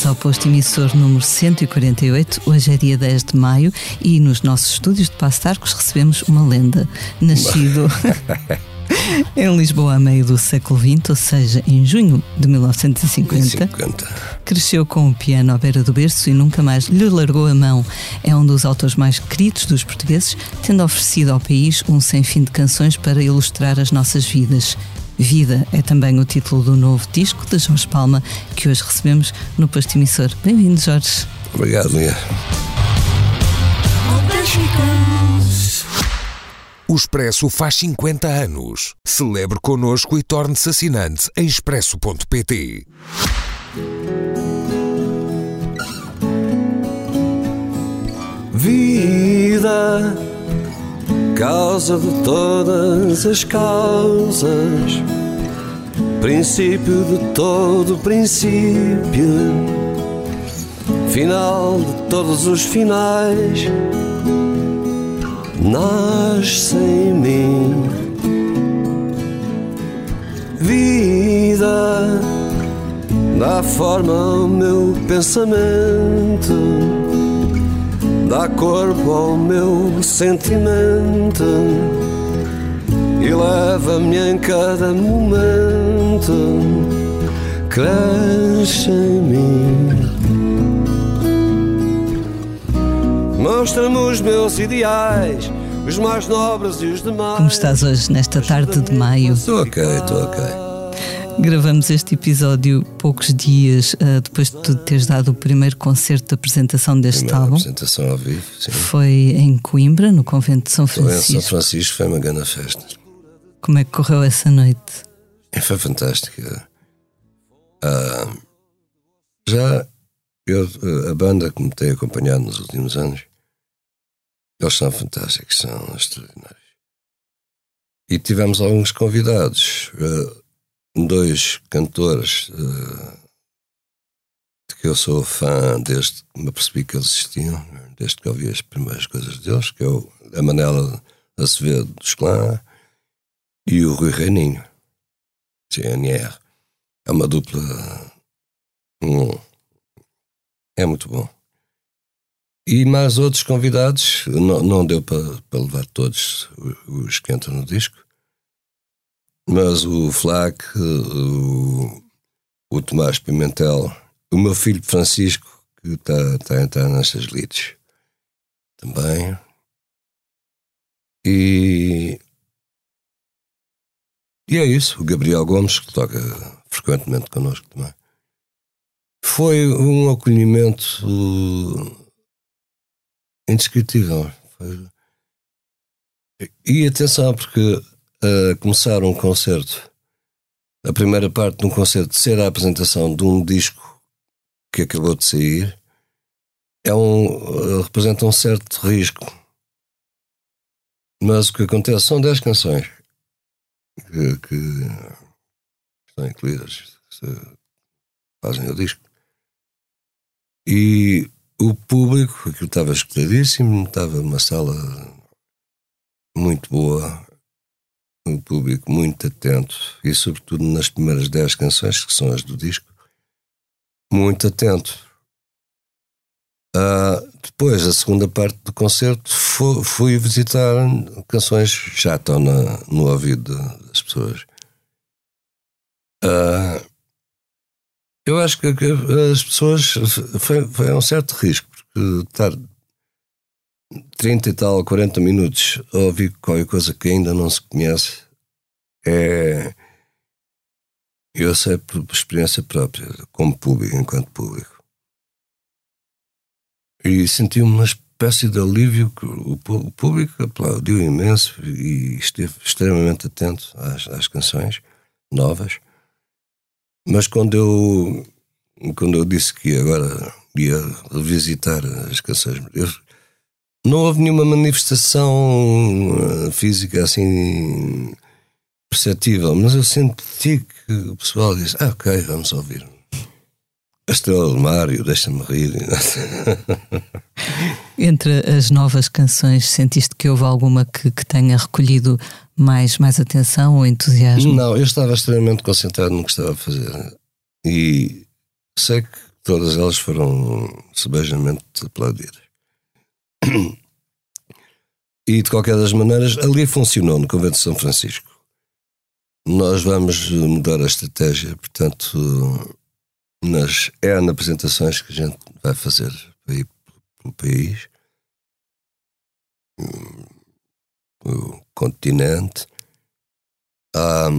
Bem-vindos ao posto emissor número 148. Hoje é dia 10 de maio e nos nossos estúdios de Passo Arcos recebemos uma lenda. Nascido em Lisboa a meio do século XX, ou seja, em junho de 1950. 50. Cresceu com o piano à beira do berço e nunca mais lhe largou a mão. É um dos autores mais queridos dos portugueses, tendo oferecido ao país um sem fim de canções para ilustrar as nossas vidas. Vida é também o título do novo disco de Jorge Palma, que hoje recebemos no posto emissor. Bem-vindo, Jorge. Obrigado, Lia. O Expresso faz 50 anos. Celebre connosco e torne-se assinante em expresso.pt. Vida, causa de todas as causas, princípio de todo princípio, final de todos os finais, nasce em mim. Vida, dá forma ao meu pensamento dá corpo ao meu sentimento e leva-me em cada momento, cresce em mim. Mostra-me os meus ideais, os mais nobres e os demais. Como estás hoje, nesta tarde de maio? Estou ok, estou ok. Gravamos este episódio poucos dias uh, depois de tu teres dado o primeiro concerto de apresentação deste Primeira álbum. apresentação ao vivo, sim. Foi em Coimbra, no convento de São Foi em São Francisco. Francisco, foi uma grande festa. Como é que correu essa noite? E Foi fantástica. Ah, já eu, a banda que me tem acompanhado nos últimos anos, eles são fantásticos, são extraordinários. E tivemos alguns convidados, ah, dois cantores ah, de que eu sou fã desde que me apercebi que eles existiam, desde que ouvi as primeiras coisas deles, que é o, a Manela Acevedo dos Clã e o Rui Reininho. GNR. É uma dupla. hum, é muito bom. E mais outros convidados, não, não deu para para levar todos os que entram no disco, mas o Flac, o, o Tomás Pimentel, o meu filho Francisco, que está tá a entrar nestas leads também. E e é isso, o Gabriel Gomes, que toca frequentemente connosco também. Foi um acolhimento indescritível. E atenção, porque a começar um concerto, a primeira parte de um concerto ser a apresentação de um disco que acabou de sair, é um, representa um certo risco. Mas o que acontece são 10 canções que, que estão incluídas, que fazem o disco. E o público, aquilo estava escutadíssimo, estava uma sala muito boa, um público muito atento, e sobretudo nas primeiras 10 canções, que são as do disco, muito atento. Ah, depois, a segunda parte do concerto, fu- fui visitar canções que já estão na- no ouvido da- das pessoas. Ah, eu acho que, que as pessoas. Foi, foi um certo risco, porque estar 30 e tal, 40 minutos a ouvir qualquer coisa que ainda não se conhece é. Eu sei por experiência própria, como público, enquanto público. E senti uma espécie de alívio que o, público aplaudiu imenso e esteve extremamente atento às, às canções novas. Mas quando eu, quando eu disse que agora ia revisitar as canções, eu, não houve nenhuma manifestação eh, física assim perceptível, mas eu senti que o pessoal disse: Ah, ok, vamos ouvir. A Estrela do Mário, deixa-me rir. Entre as novas canções, sentiste que houve alguma que, que tenha recolhido mais, mais atenção ou entusiasmo? Não, eu estava extremamente concentrado no que estava a fazer. E sei que todas elas foram sebejamente aplaudidas. E de qualquer das maneiras, ali funcionou no Convento de São Francisco. Nós vamos mudar a estratégia, portanto, nas N apresentações que a gente vai fazer aí pelo país, o continente. Ah,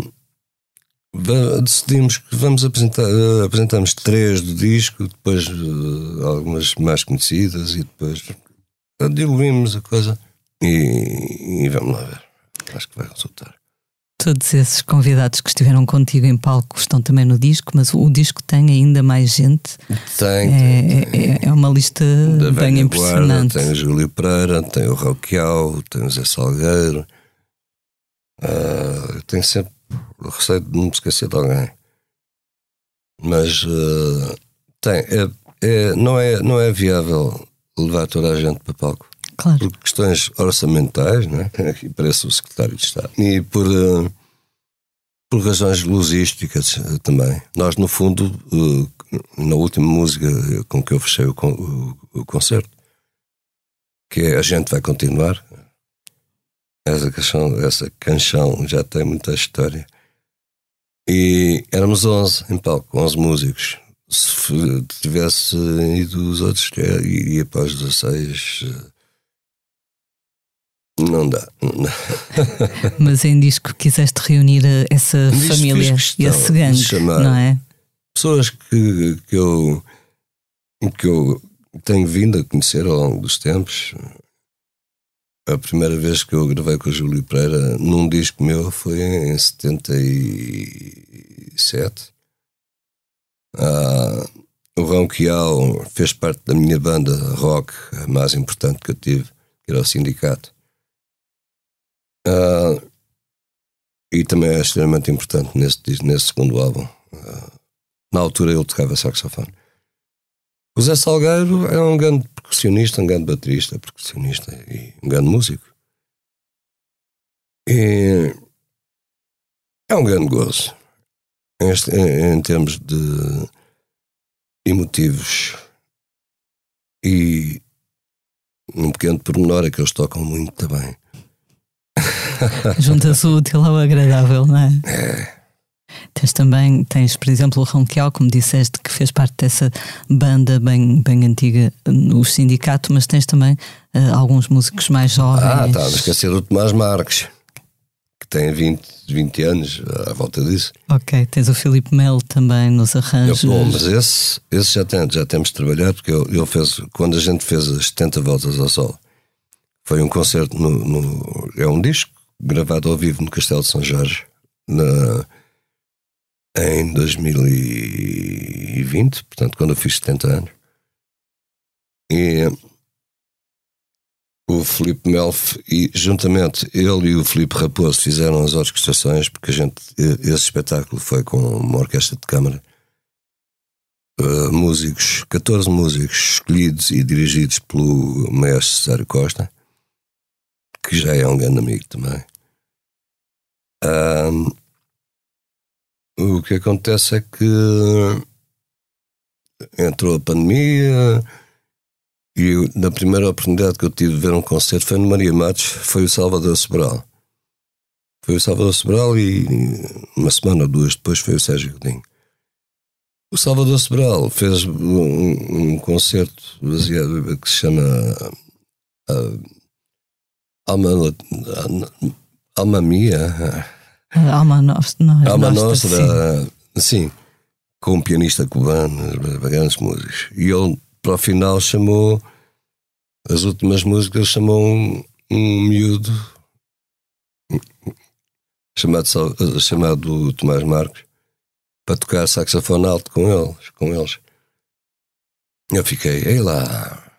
decidimos que vamos apresentar apresentamos três do disco, depois uh, algumas mais conhecidas e depois diluímos a coisa e, e vamos lá ver. Acho que vai resultar. Todos esses convidados que estiveram contigo em palco estão também no disco, mas o disco tem ainda mais gente. Tem, é, tem, é, é uma lista bem impressionante. Guarda, tem o Júlio Pereira, tem o Roquial, tem o Zé Salgueiro. Uh, tenho sempre o receio de não me esquecer de alguém. Mas uh, tem, é, é, não, é, não é viável levar toda a gente para palco. Claro. Por questões orçamentais, né? e parece o secretário de Estado. E por, uh, por razões logísticas uh, também. Nós, no fundo, uh, na última música com que eu fechei o, o, o, concerto, que é A Gente Vai Continuar, essa canção, essa canção já tem muita história. E éramos 11 em palco, 11 músicos. Se tivesse ido os outros, ia para os 16 não dá. Não dá. Mas em disco quiseste reunir essa família, esse gangue, não é? Pessoas que, que, eu, que eu tenho vindo a conhecer ao longo dos tempos. A primeira vez que eu gravei com o Júlio Pereira num disco meu foi em 77. Ah, o Rão Quial fez parte da minha banda rock, a mais importante que eu tive, que era o Sindicato. Uh, e também é extremamente importante nesse, nesse segundo álbum. Uh, na altura ele tocava saxofone. O Zé Salgueiro é um grande percussionista, um grande baterista, percussionista e um grande músico. E é um grande gozo em, em, em termos de emotivos e um pequeno pormenor é que eles tocam muito também. Junta-se o útil ao agradável, não é? É. Tens também, tens, por exemplo, o Ronquial, como disseste, que fez parte dessa banda bem, bem antiga, o sindicato, mas tens também uh, alguns músicos mais jovens. Ah, estava a esquecer do Tomás Marques, que tem 20, 20 anos à volta disso. Ok, tens o Filipe Melo também nos arranjos. bom, mas esse, esse já, tem, já temos de trabalhar, porque ele, ele fez, quando a gente fez as 70 voltas ao sol, foi um concerto no, no é um disco gravado ao vivo no Castelo de São Jorge na, em 2020, portanto, quando eu fiz 70 anos. E o Felipe Melf, e juntamente ele e o Felipe Raposo fizeram as orquestrações, porque a gente, esse espetáculo foi com uma orquestra de câmara. Uh, músicos, 14 músicos escolhidos e dirigidos pelo maestro Césario Costa, que já é um grande amigo também. O que acontece é que entrou a pandemia e na primeira oportunidade que eu tive de ver um concerto foi no Maria Matos, foi o Salvador Sobral. Foi o Salvador Sobral e uma semana ou duas depois foi o Sérgio Godinho. O Salvador Sobral fez um, um concerto baseado que se chama uh, Alma, Alma Mia. Alma Nostra. Alma Nostra, sim. sim. com um pianista cubano, grandes músicos. E ele, para o final, chamou. As últimas músicas, chamou um, um miúdo chamado, chamado Tomás Marcos para tocar saxofone alto com eles. Com eles. Eu fiquei, ei lá,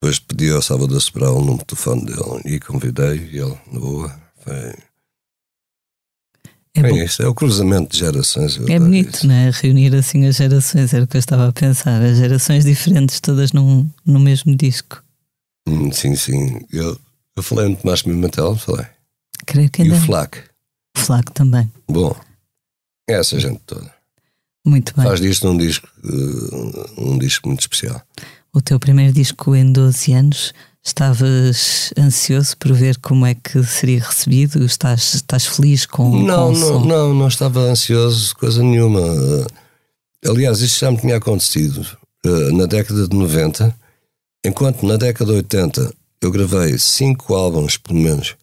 depois pedi ao Salvador Sobral o número de telefone dele e convidei e ele, na boa, foi. É, é isso, é o cruzamento de gerações. É bonito, não é? Reunir assim as gerações, era o que eu estava a pensar. As gerações diferentes, todas num, no mesmo disco. Hum, sim, sim. Eu, eu falei muito mais Pimentel, falei. Creio que ainda. E o Flac. O Flac também. Bom, é essa gente toda. Muito bem. faz disto um disco, uh, um disco muito especial. O teu primeiro disco em 12 anos, estavas ansioso por ver como é que seria recebido? Estás, estás feliz com, não, com não, não, não estava ansioso, coisa nenhuma. Aliás, isto já me tinha acontecido uh, na década de 90, enquanto na década de 80 eu gravei cinco álbuns, pelo menos,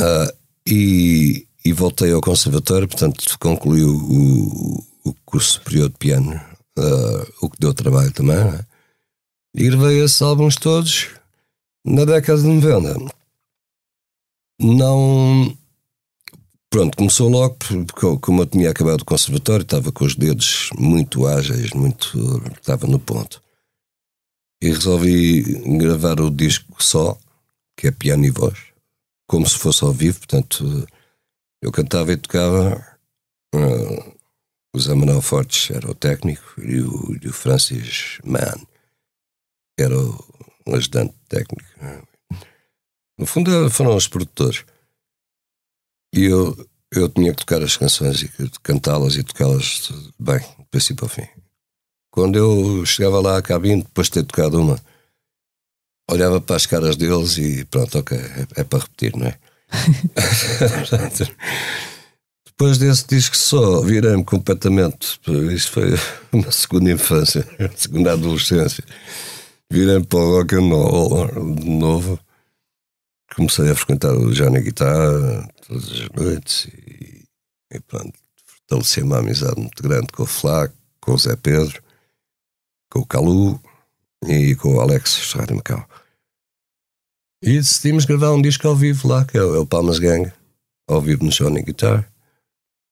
uh, e, e voltei ao conservatório, portanto concluí o, o curso superior de piano, uh, o que deu trabalho também, né? E gravei esses álbuns todos na década de 90. Não Pronto, começou logo porque, como eu tinha acabado o conservatório, estava com os dedos muito ágeis, muito. estava no ponto. E resolvi gravar o disco só, que é piano e voz, como se fosse ao vivo, portanto, eu cantava e tocava. Uh, o Zé Manuel Fortes era o técnico e o, e o Francis Mann era o ajudante técnico. No fundo, foram os produtores. E eu, eu tinha que tocar as canções e cantá-las e tocá-las bem, do princípio ao fim. Quando eu chegava lá à cabine, depois de ter tocado uma, olhava para as caras deles e pronto, ok, é, é para repetir, não é? depois desse disco só, virei-me completamente. Isto foi uma segunda infância, segunda adolescência. Virei-me para o rock and roll de novo comecei a frequentar o Johnny Guitar todas as noites e, e pronto, fortalecei uma amizade muito grande com o Flaco, com o Zé Pedro, com o Calu e com o Alex Rádio Macau. E decidimos gravar um disco ao vivo lá, que é o Palmas Gang, ao vivo no Johnny Guitar.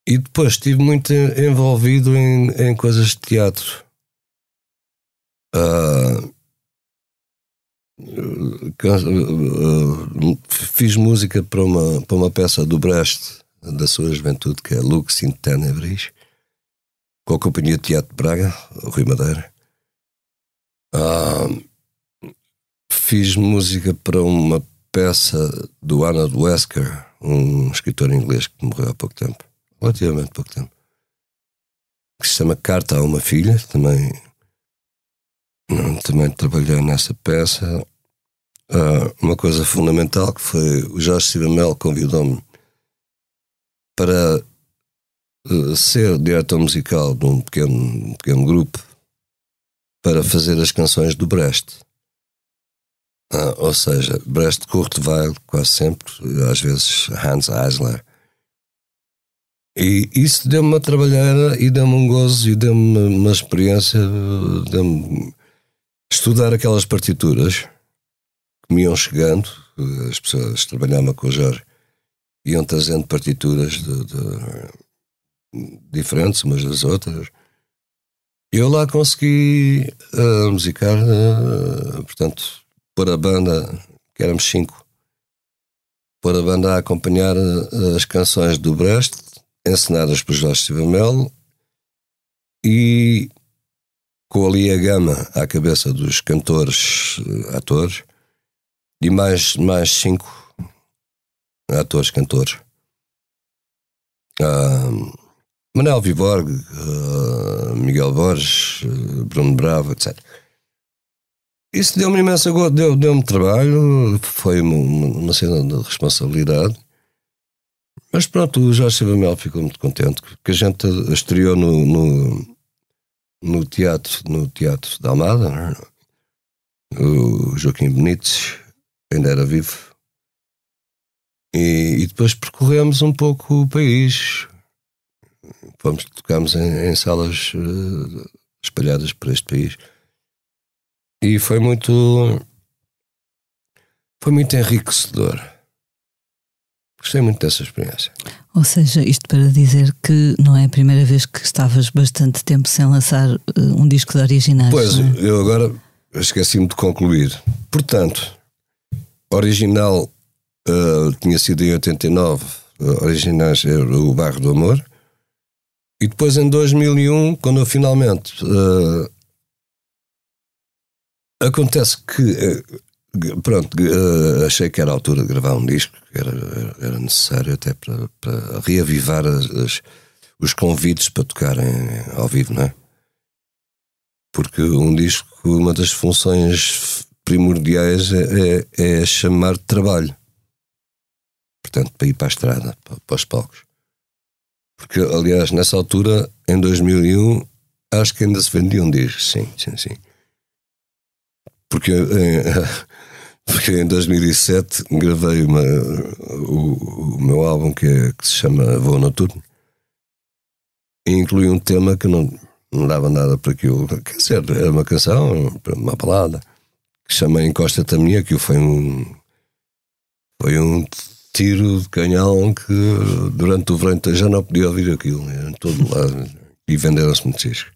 E depois estive muito envolvido em, em coisas de teatro. Uh, fiz música para uma, para uma peça do Brecht da sua juventude, que é Lux in Tenebris, com a Companhia de Teatro de Braga, Rui Madeira. Ah, fiz música para uma peça do Arnold Wesker, um escritor inglês que morreu há pouco tempo, relativamente pouco tempo, que se chama Carta a uma Filha, também também trabalhei nessa peça. Uh, uma coisa fundamental que foi o Jorge Sibamel convidou-me para uh, ser diretor musical de um pequeno, um pequeno grupo para fazer as canções do Brecht. Uh, ou seja, Brecht Kurtweil, quase sempre, às vezes Hans Eisler. E isso deu-me uma trabalhar e deu-me um gozo e deu-me uma experiência, deu-me estudar aquelas partituras que me iam chegando, as pessoas trabalhavam com o Jorge, iam trazendo partituras de, de, diferentes umas das outras. Eu lá consegui uh, musicar, uh, portanto, pôr a banda, que éramos cinco, pôr a banda a acompanhar as canções do Brecht, ensinadas por Jorge Silva Melo, e com ali a gama à cabeça dos cantores, eh, atores, e mais, mais cinco atores, cantores. Uh, Manel Viborg, uh, Miguel Borges, uh, Bruno Bravo, etc. Isso deu-me imensa deu-me deu trabalho, foi uma, uma, cena de responsabilidade. Mas pronto, o Jorge Silva Mel ficou muito contente, porque a gente estreou no, no no teatro, no teatro da Almada, é? o Joaquim Benites ainda era vivo. E, e, depois percorremos um pouco o país. Fomos, tocámos em, em salas uh, espalhadas por este país. E foi muito. Foi muito enriquecedor. Gostei muito dessa experiência. Ou seja, isto para dizer que não é a primeira vez que estavas bastante tempo sem lançar uh, um disco de originais. Pois, é? eu agora esqueci-me de concluir. Portanto, original uh, tinha sido em 89, uh, originais era o Barro do Amor. E depois em 2001, quando eu finalmente. Uh, acontece que pronto, uh, achei que era a altura de gravar um disco, que era, era necessário até para, para reavivar as, as, os convites para tocarem ao vivo, não é? Porque um disco, uma das funções primordiais é, é, é chamar de trabalho. Portanto, para ir para a estrada, para, para os palcos. Porque, aliás, nessa altura, em 2001, acho que ainda se vendiam discos, sim, sim, sim. Porque, porque em 2007 gravei uma, o, o meu álbum que, é, que, se chama Voo Noturno e inclui um tema que não, não dava nada para aquilo. Quer dizer, era uma canção, uma balada, que chama Encosta-te que foi um. Foi um tiro de canhão que durante o verão já não podia ouvir aquilo, né? em todo lado. E venderam-se muitos discos.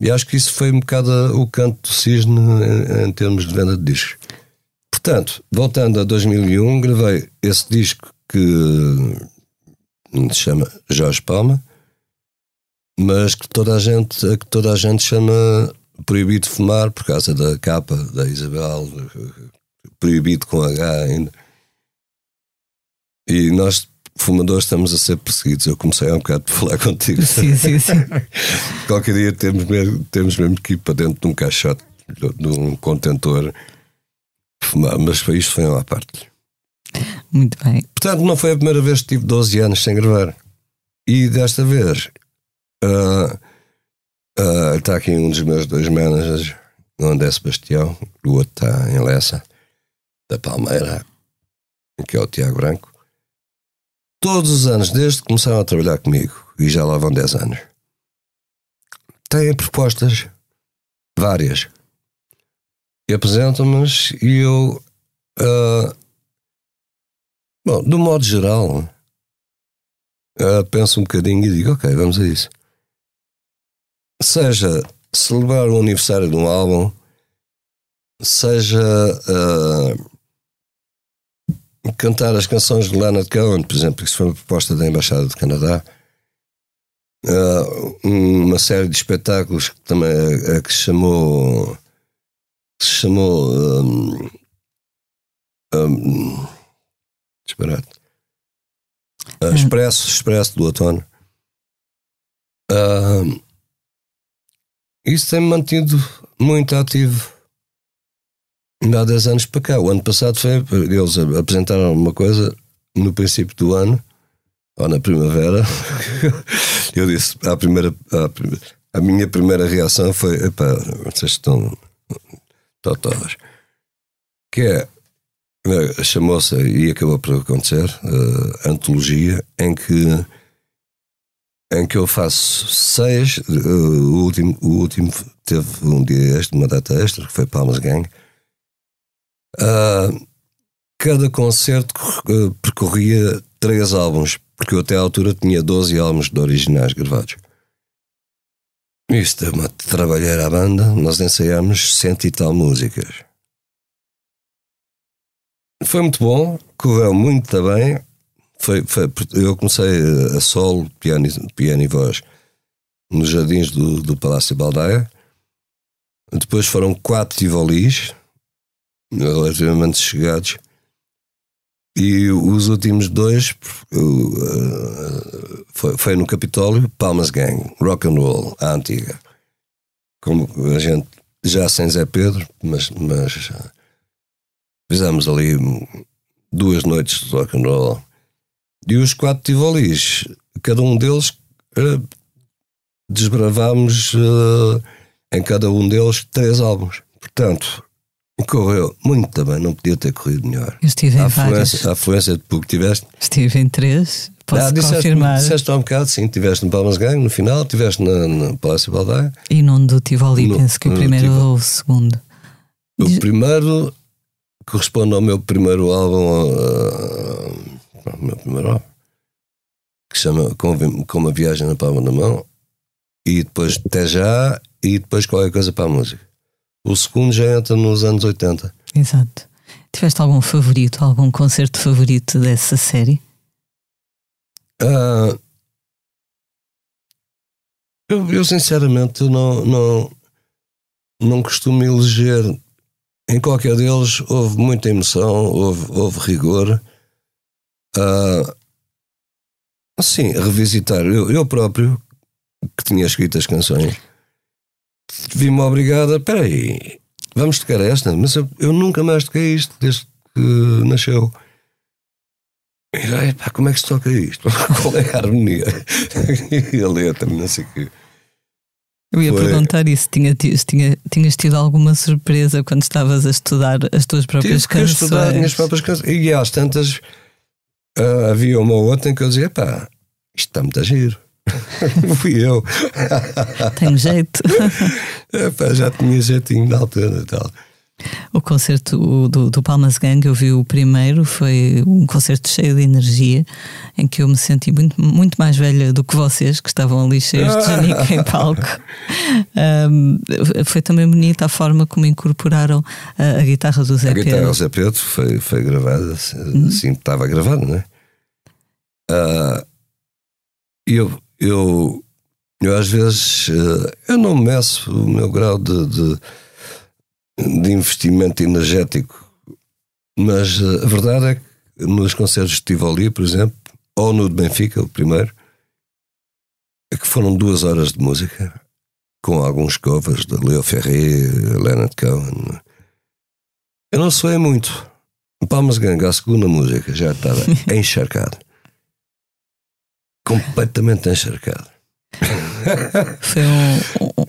E acho que isso foi um bocado o canto do cisne em, em, termos de venda de discos. Portanto, voltando a 2001, gravei esse disco que se chama Jorge Palma, mas que toda a gente, que toda a gente chama Proibido Fumar por causa da capa da Isabel, proibido com H ainda. E nós, fumadores, estamos a ser perseguidos. Eu comecei há um bocado por falar contigo. Sim, sim, sim. Qualquer dia temos mesmo, temos mesmo que ir para dentro de um caixote, de um contentor, fumar. Mas isto foi uma parte. Muito bem. Portanto, não foi a primeira vez que tive 12 anos sem gravar. E desta vez uh, uh, está aqui um dos meus dois managers, o André Sebastião, o outro está em Lessa, da Palmeira, que é o Tiago Branco todos os anos, desde que começaram a trabalhar comigo, e já lá vão 10 anos, têm propostas várias. E apresentam-nos e eu, uh, bom, do modo geral, uh, penso um bocadinho e digo, ok, vamos a isso. Seja celebrar o aniversário de um álbum, seja uh, cantar as canções de Leonard Cohen, por exemplo, que isso foi uma proposta da Embaixada do Canadá. Uh, uma série de espetáculos que também uh, que se chamou que se chamou um, um, disparate uh, Expresso, Expresso do Outono uh, isso tem-me mantido muito ativo há 10 anos para cá. O ano passado foi, eles apresentaram uma coisa no princípio do ano, ou na primavera. eu disse, a primeira, a, a, minha primeira reação foi: epá, vocês estão totós. Que é, eh, chamou-se, e acabou por acontecer, uh, antologia, em que em que eu faço seis, uh, o, último, o último teve um dia extra, uma data extra, que foi Palmas Gang, Uh, cada concerto uh, percorria três álbuns, porque eu até à altura tinha 12 álbuns de originais gravados. Isto é uma trabalhar à banda, nós ensaiámos cento e tal músicas. Foi muito bom, correu muito bem. Foi, foi, eu comecei a solo, piano, piano e voz, nos jardins do, do Palácio Baldaia. Depois foram quatro tivolis, relativamente chegados. E os últimos dois uh, foi, foi, no Capitólio, Palmas Gang, Rock and Roll, a antiga. Como a gente, já sem Zé Pedro, mas, mas uh, fizemos ali duas noites de rock and roll. E os quatro Tivolis, cada um deles uh, desbravámos em cada um deles três álbuns. Portanto, Correu muito bem, não podia ter corrido melhor. Eu estive em vários. A afluência de público tiveste? Estive em três, posso ah, disseste, confirmar. Disseste há um bocado, sim, tiveste no Palmas Gang no final, tiveste na, no Palácio Baldaia. E num do Tivoli, no, penso que o primeiro ou o segundo. O Diz... primeiro corresponde ao meu primeiro álbum, uh, ao meu primeiro álbum, que chama Com, Com uma Viagem na Palma da Mão, e depois Até Já, e depois qualquer coisa para a música. O segundo já entra nos anos 80. Exato. Tiveste algum favorito, algum concerto favorito dessa série? Uh, eu, eu, sinceramente não, não, não costumo eleger. Em qualquer deles houve muita emoção, houve, houve rigor. Uh, Sim, revisitar. Eu, eu próprio, que tinha escrito as canções, vi-me obrigado a. Espera aí, vamos tocar esta, mas eu, nunca mais toquei isto desde que nasceu. E aí, pá, como é que se toca isto? Qual é a harmonia? e a letra, não sei o quê. Eu ia Foi... perguntar isso, tinha, tinha, tinhas tido alguma surpresa quando estavas a estudar as tuas próprias Tive canções? Tive estudar as minhas próprias canções. E às tantas uh, havia uma ou outra em que eu dizia, pá, isto está muito a giro. Fui eu. Tem jeito. Epá, já tinha jeitinho na altura e tal. O concerto do, do Palmas Gang, eu vi o primeiro, foi um concerto cheio de energia, em que eu me senti muito, muito mais velha do que vocês, que estavam ali cheios de janica em palco. Um, foi também bonita a forma como incorporaram a, a guitarra do Zé Pedro. A guitarra do Zé Pedro foi, foi gravada, assim, uhum. assim estava gravado, não é? Uh, eu, eu, eu às vezes uh, eu não meço o meu grau de, de de investimento energético. Mas uh, a verdade é que nos concertos de Tivoli, por exemplo, ou no de Benfica, o primeiro, é que foram duas horas de música, com alguns covers de Leo Ferré, Leonard Cohen. Eu não soei muito. Palmas Gang, a segunda música, já estava encharcado. Completamente encharcado. Foi um,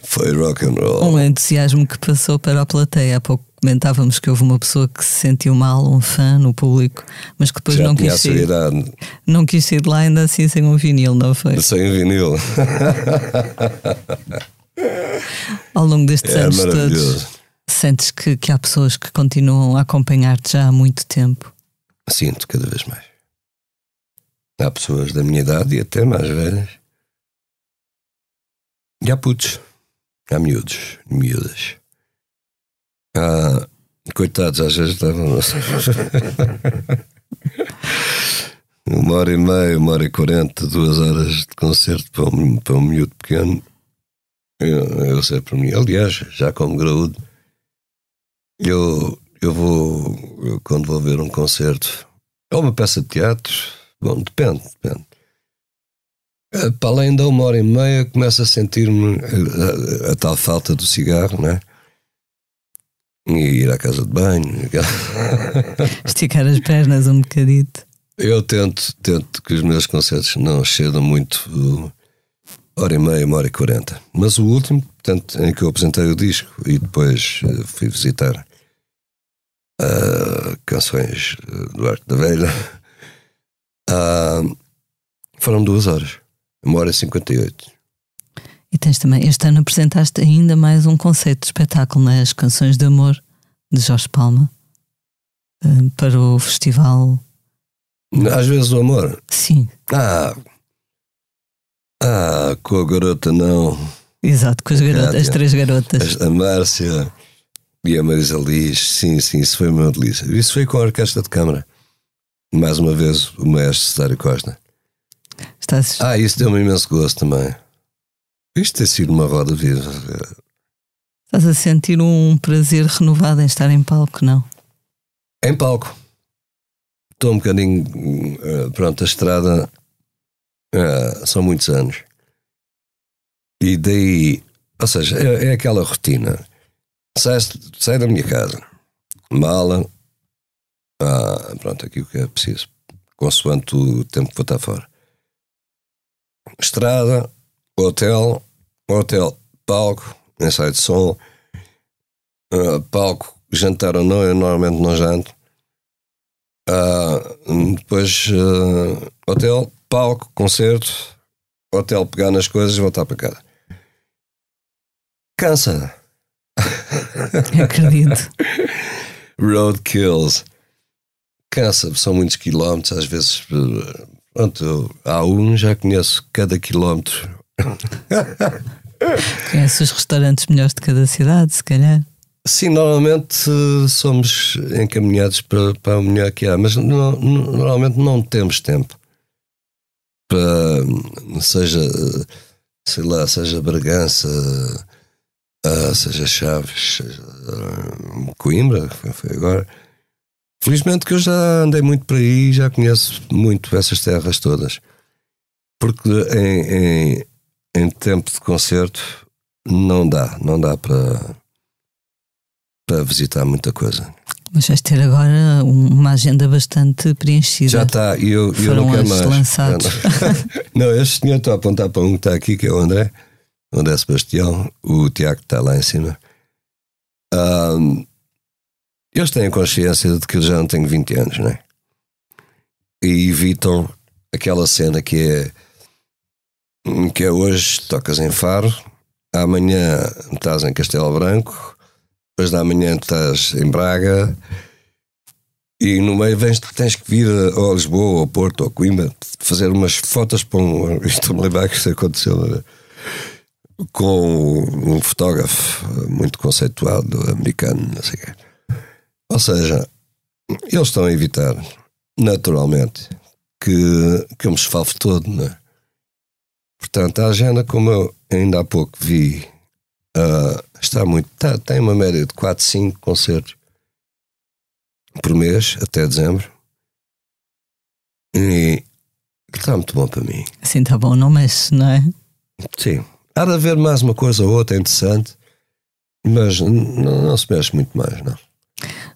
Foi rock and roll. Um entusiasmo que passou para a plateia. Há pouco comentávamos que houve uma pessoa que se sentiu mal, um fã no público, mas que depois Já não quis sair. Não quis sair de lá ainda assim sem um vinil, não foi? Sem um vinil. Ao longo destes é anos todos, sentes que, que há pessoas que continuam a acompanhar-te já há muito tempo? Sinto cada vez mais. Há pessoas da minha idade e até mais velhas e há putos, há miúdos, miúdas. Há, coitados, às vezes estavam. uma hora e meia, uma hora e quarenta, duas horas de concerto para um, para um miúdo pequeno. Eu, eu sei para mim, aliás, já como graúdo, eu, eu vou, eu, quando vou ver um concerto, ou uma peça de teatro, bom, depende, depende. Eh, para além da uma hora e meia, começo a sentir-me a, eh, a, a, tal falta do cigarro, né? E ir à casa de banho. Esticar as pernas um bocadito. Eu tento, tento que os meus concertos não cedam muito uh, hora e meia, uma hora e quarenta. Mas o último, portanto, em que eu apresentei o disco e depois uh, fui visitar uh, canções do Arte da Velha, uh, foram duas horas. Uma hora e 58. E tens também, este ano apresentaste ainda mais um conceito de espetáculo, nas é? Canções de Amor, de Jorge Palma, eh, para o festival. Às vezes o amor? Sim. Ah, ah com a garota não. Exato, com as, garotas, as três garotas. A Márcia e a Marisa Liz, sim, sim, isso foi uma delícia. Isso foi com a Orquestra de Câmara. Mais uma vez, o maestro Cesário Costa. Ah, isso deu-me imenso gosto também. Isto tem sido uma roda viva. Estás a sentir um prazer renovado em estar em palco, não? Em palco. Estou um bocadinho. Eh, pronto, a estrada. Uh, são muitos anos. E daí. Ou seja, é, é aquela rotina. Sai, sai da minha casa, mala. Ah, pronto, aqui o que é preciso. Consoante o tempo que vou estar fora estrada, hotel, hotel, palco, ensaio de som, uh, palco, jantar ou não, eu normalmente não janto. Uh, depois uh, hotel, palco, concerto, hotel, pegar nas coisas e voltar para casa. Cansa. Acredito. Road kills. Cansa, são muitos quilómetros, às vezes Pronto, há um já conheço cada quilómetro. Conhece os restaurantes melhores de cada cidade, se calhar? Sim, normalmente somos encaminhados para, para o melhor que há, mas no, normalmente não temos tempo para, seja, sei lá, seja Bragança, seja Chaves, seja Coimbra, foi agora Felizmente que eu já andei muito por aí, já conheço muito essas terras todas. Porque em, em, em tempo de concerto não dá, não dá para, para visitar muita coisa. Mas vais ter agora uma agenda bastante preenchida. Já está, e eu, eu não quero mais. lançados. Não, este senhor está a apontar para um que está aqui, que é o André, o André Sebastião, o Tiago está lá em cima. Um, eles têm consciência de que eu já não tenho 20 anos, não é? E evitam aquela cena que é que é hoje tocas em Faro, amanhã estás em Castelo Branco, depois da manhã estás em Braga e no meio vens, tens que vir a, Lisboa, ou Porto, ou Coimbra, fazer umas fotos para um. Estou-me a lembrar que isso aconteceu com um fotógrafo muito conceituado americano, não sei o quê. Ou seja, eles estão a evitar, naturalmente, que, que eu me esfalfe todo, não é? Portanto, a agenda, como eu ainda há pouco vi, uh, está muito. Está, tem uma média de 4, 5 concertos por mês, até dezembro. E está muito bom para mim. Assim está bom, não mexe, não é? Sim. Há de haver mais uma coisa ou outra interessante, mas não, não se mexe muito mais, não.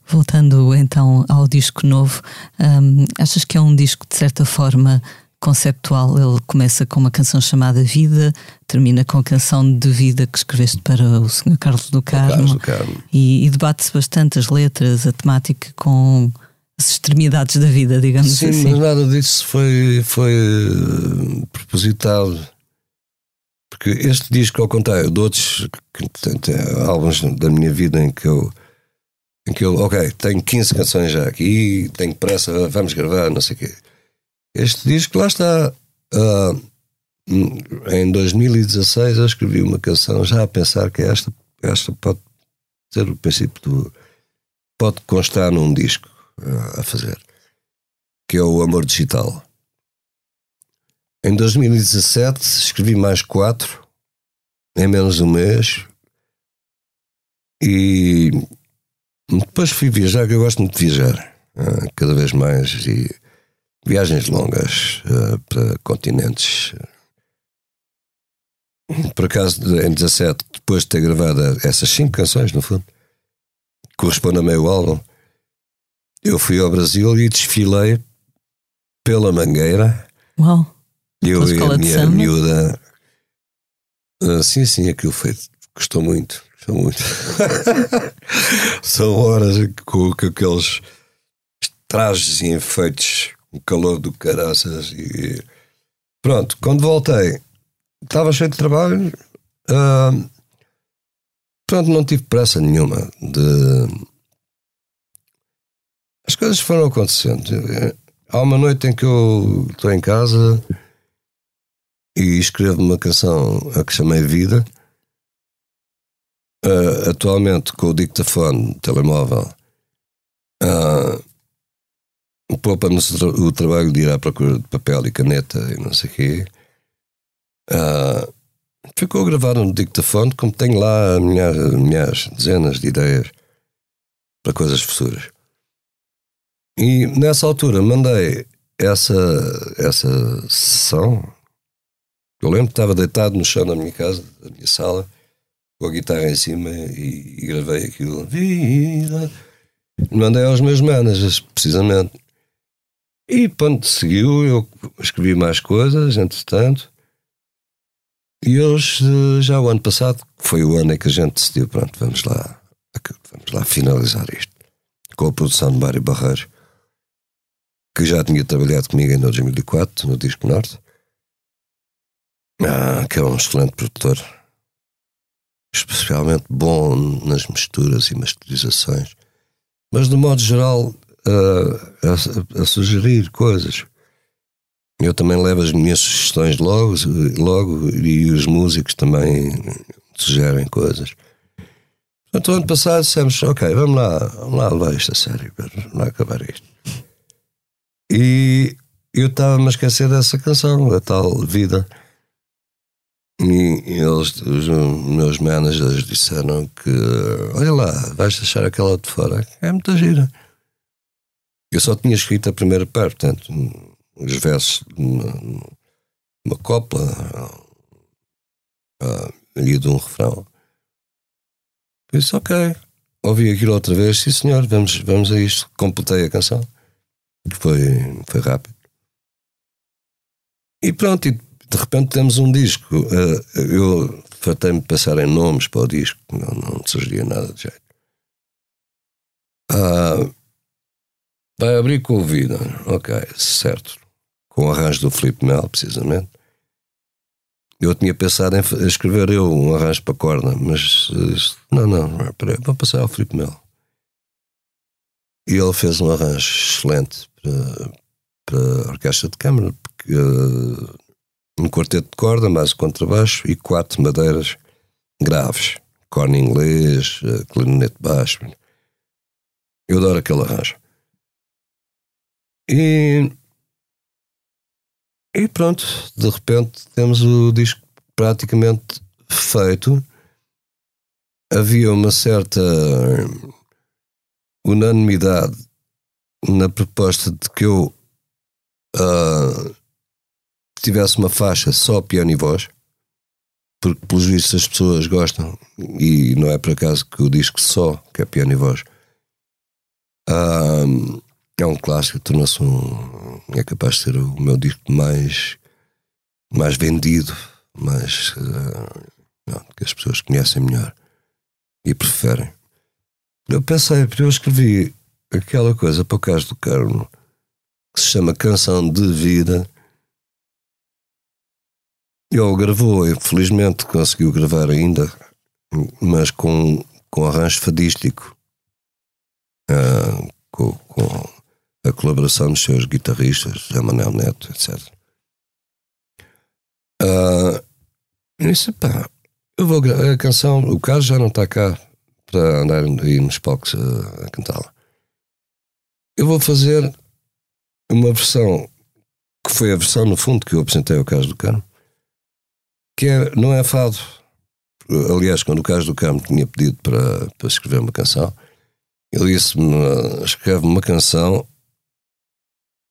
Voltando então ao disco novo, hum, achas que é um disco de certa forma conceptual. Ele começa com uma canção chamada Vida, termina com a canção de vida que escreveste para o Sr. Carlos do Carmo, Carlos do Carmo. e, e debate-se bastante as letras, a temática com as extremidades da vida, digamos Sim, assim. Sim, mas nada disso foi, foi uh, propositado. Porque este disco, ao contrário de outros que, tem, álbuns da minha vida em que eu em que eu, ok, tenho 15 canções já aqui, tenho pressa, vamos gravar, não sei o quê. Este disco, lá está. Uh, em 2016 eu escrevi uma canção já a pensar que esta, esta pode ser o princípio do. pode constar num disco uh, a fazer, que é o Amor Digital. Em 2017 escrevi mais quatro, em menos de um mês, e depois fui viajar, que eu gosto muito de viajar, uh, cada vez mais, e viagens longas uh, para continentes. Por acaso, em 17, depois de ter gravado essas cinco canções, no fundo, corresponde a meio álbum, eu fui ao Brasil e desfilei pela Mangueira. Uau! Eu e a minha miúda. Uh, sim, sim, aquilo foi. Custou muito. Custou muito. São horas com, com aqueles trajes e efeitos o calor do caraças e pronto, quando voltei estava cheio de trabalho uh, pronto, não tive pressa nenhuma de as coisas foram acontecendo há uma noite em que eu estou em casa e escrevo uma canção a que chamei Vida uh, atualmente com o dictafone telemóvel uh, poupa-nos o trabalho de ir à procura de papel e caneta e não sei o quê. Uh, ficou gravado no dictafone, como tenho lá milhares, milhares, dezenas de ideias para coisas futuras. E nessa altura mandei essa, essa sessão. Eu lembro que estava deitado no chão da minha casa, da minha sala, com a guitarra em cima e, e gravei aquilo. Vida. Mandei aos meus managers, precisamente. E pronto, seguiu, eu escrevi mais coisas, entretanto. E eles, já o ano passado, foi o ano em que a gente decidiu, pronto, vamos lá, vamos lá finalizar isto. Com a produção de Mário Barreiro, que já tinha trabalhado comigo em 2004, no Disco Norte. Ah, que é um excelente produtor. Especialmente bom nas misturas e masterizações. Mas, de modo geral, a, a, a, sugerir coisas. Eu também levo as minhas sugestões logo, logo e os músicos também sugerem coisas. Então, ano passado dissemos: Ok, vamos lá, vamos lá levar isto a sério, vamos lá acabar isto. E eu estava-me a esquecer dessa canção, a tal Vida. E eles, os meus managers disseram que, olha lá, vais deixar aquela de fora. É muita gira. Eu só tinha escrito a primeira parte, portanto, os versos uma copla uh, ali de um refrão. Disse, ok. Ouvi aquilo outra vez, sim senhor, vamos, vamos a isto. Completei a canção. Foi, foi rápido. E pronto, e de repente temos um disco. Uh, eu fartei-me de pensar em nomes para o disco, não, não surgia nada de jeito. Uh, vai abrir com o vida, ok, certo. Com o arranjo do Felipe Mel, precisamente. Eu tinha pensado em escrever eu um arranjo para corda, mas não, não, peraí, vou passar ao Filipe Melo. E ele fez um arranjo excelente para, para a orquestra de câmara, porque, uh, um quarteto de corda, mais contrabaixo e quatro madeiras graves, corno inglês, uh, clarinete baixo. Eu adoro aquele arranjo. E e pronto, de repente temos o disco praticamente feito. Havia uma certa unanimidade na proposta de que eu uh, tivesse uma faixa só piano e voz, porque pelos vistos as pessoas gostam, e não é por acaso que o disco só, que é piano e voz, é um clássico, tornou-se um. é capaz de ser o meu disco mais, mais vendido, mais. Uh, não, que as pessoas conhecem melhor e preferem. Eu pensei, eu escrevi aquela coisa para o caso do Carmo que se chama Canção de Vida. Ele gravou, felizmente conseguiu gravar ainda, mas com, com arranjo fadístico. Uh, com, com a colaboração dos seus guitarristas, José Manuel Neto, etc. Uh, eu disse, pá, eu vou a canção, o Carlos já não está cá para andar aí nos palcos a, a cantá-la. Eu vou fazer uma versão que foi a versão, no fundo, que eu apresentei ao Carlos do Carmo, que é, não é fado. Aliás, quando o Carlos do Carmo tinha pedido para, para escrever uma canção, ele disse-me: escreve uma canção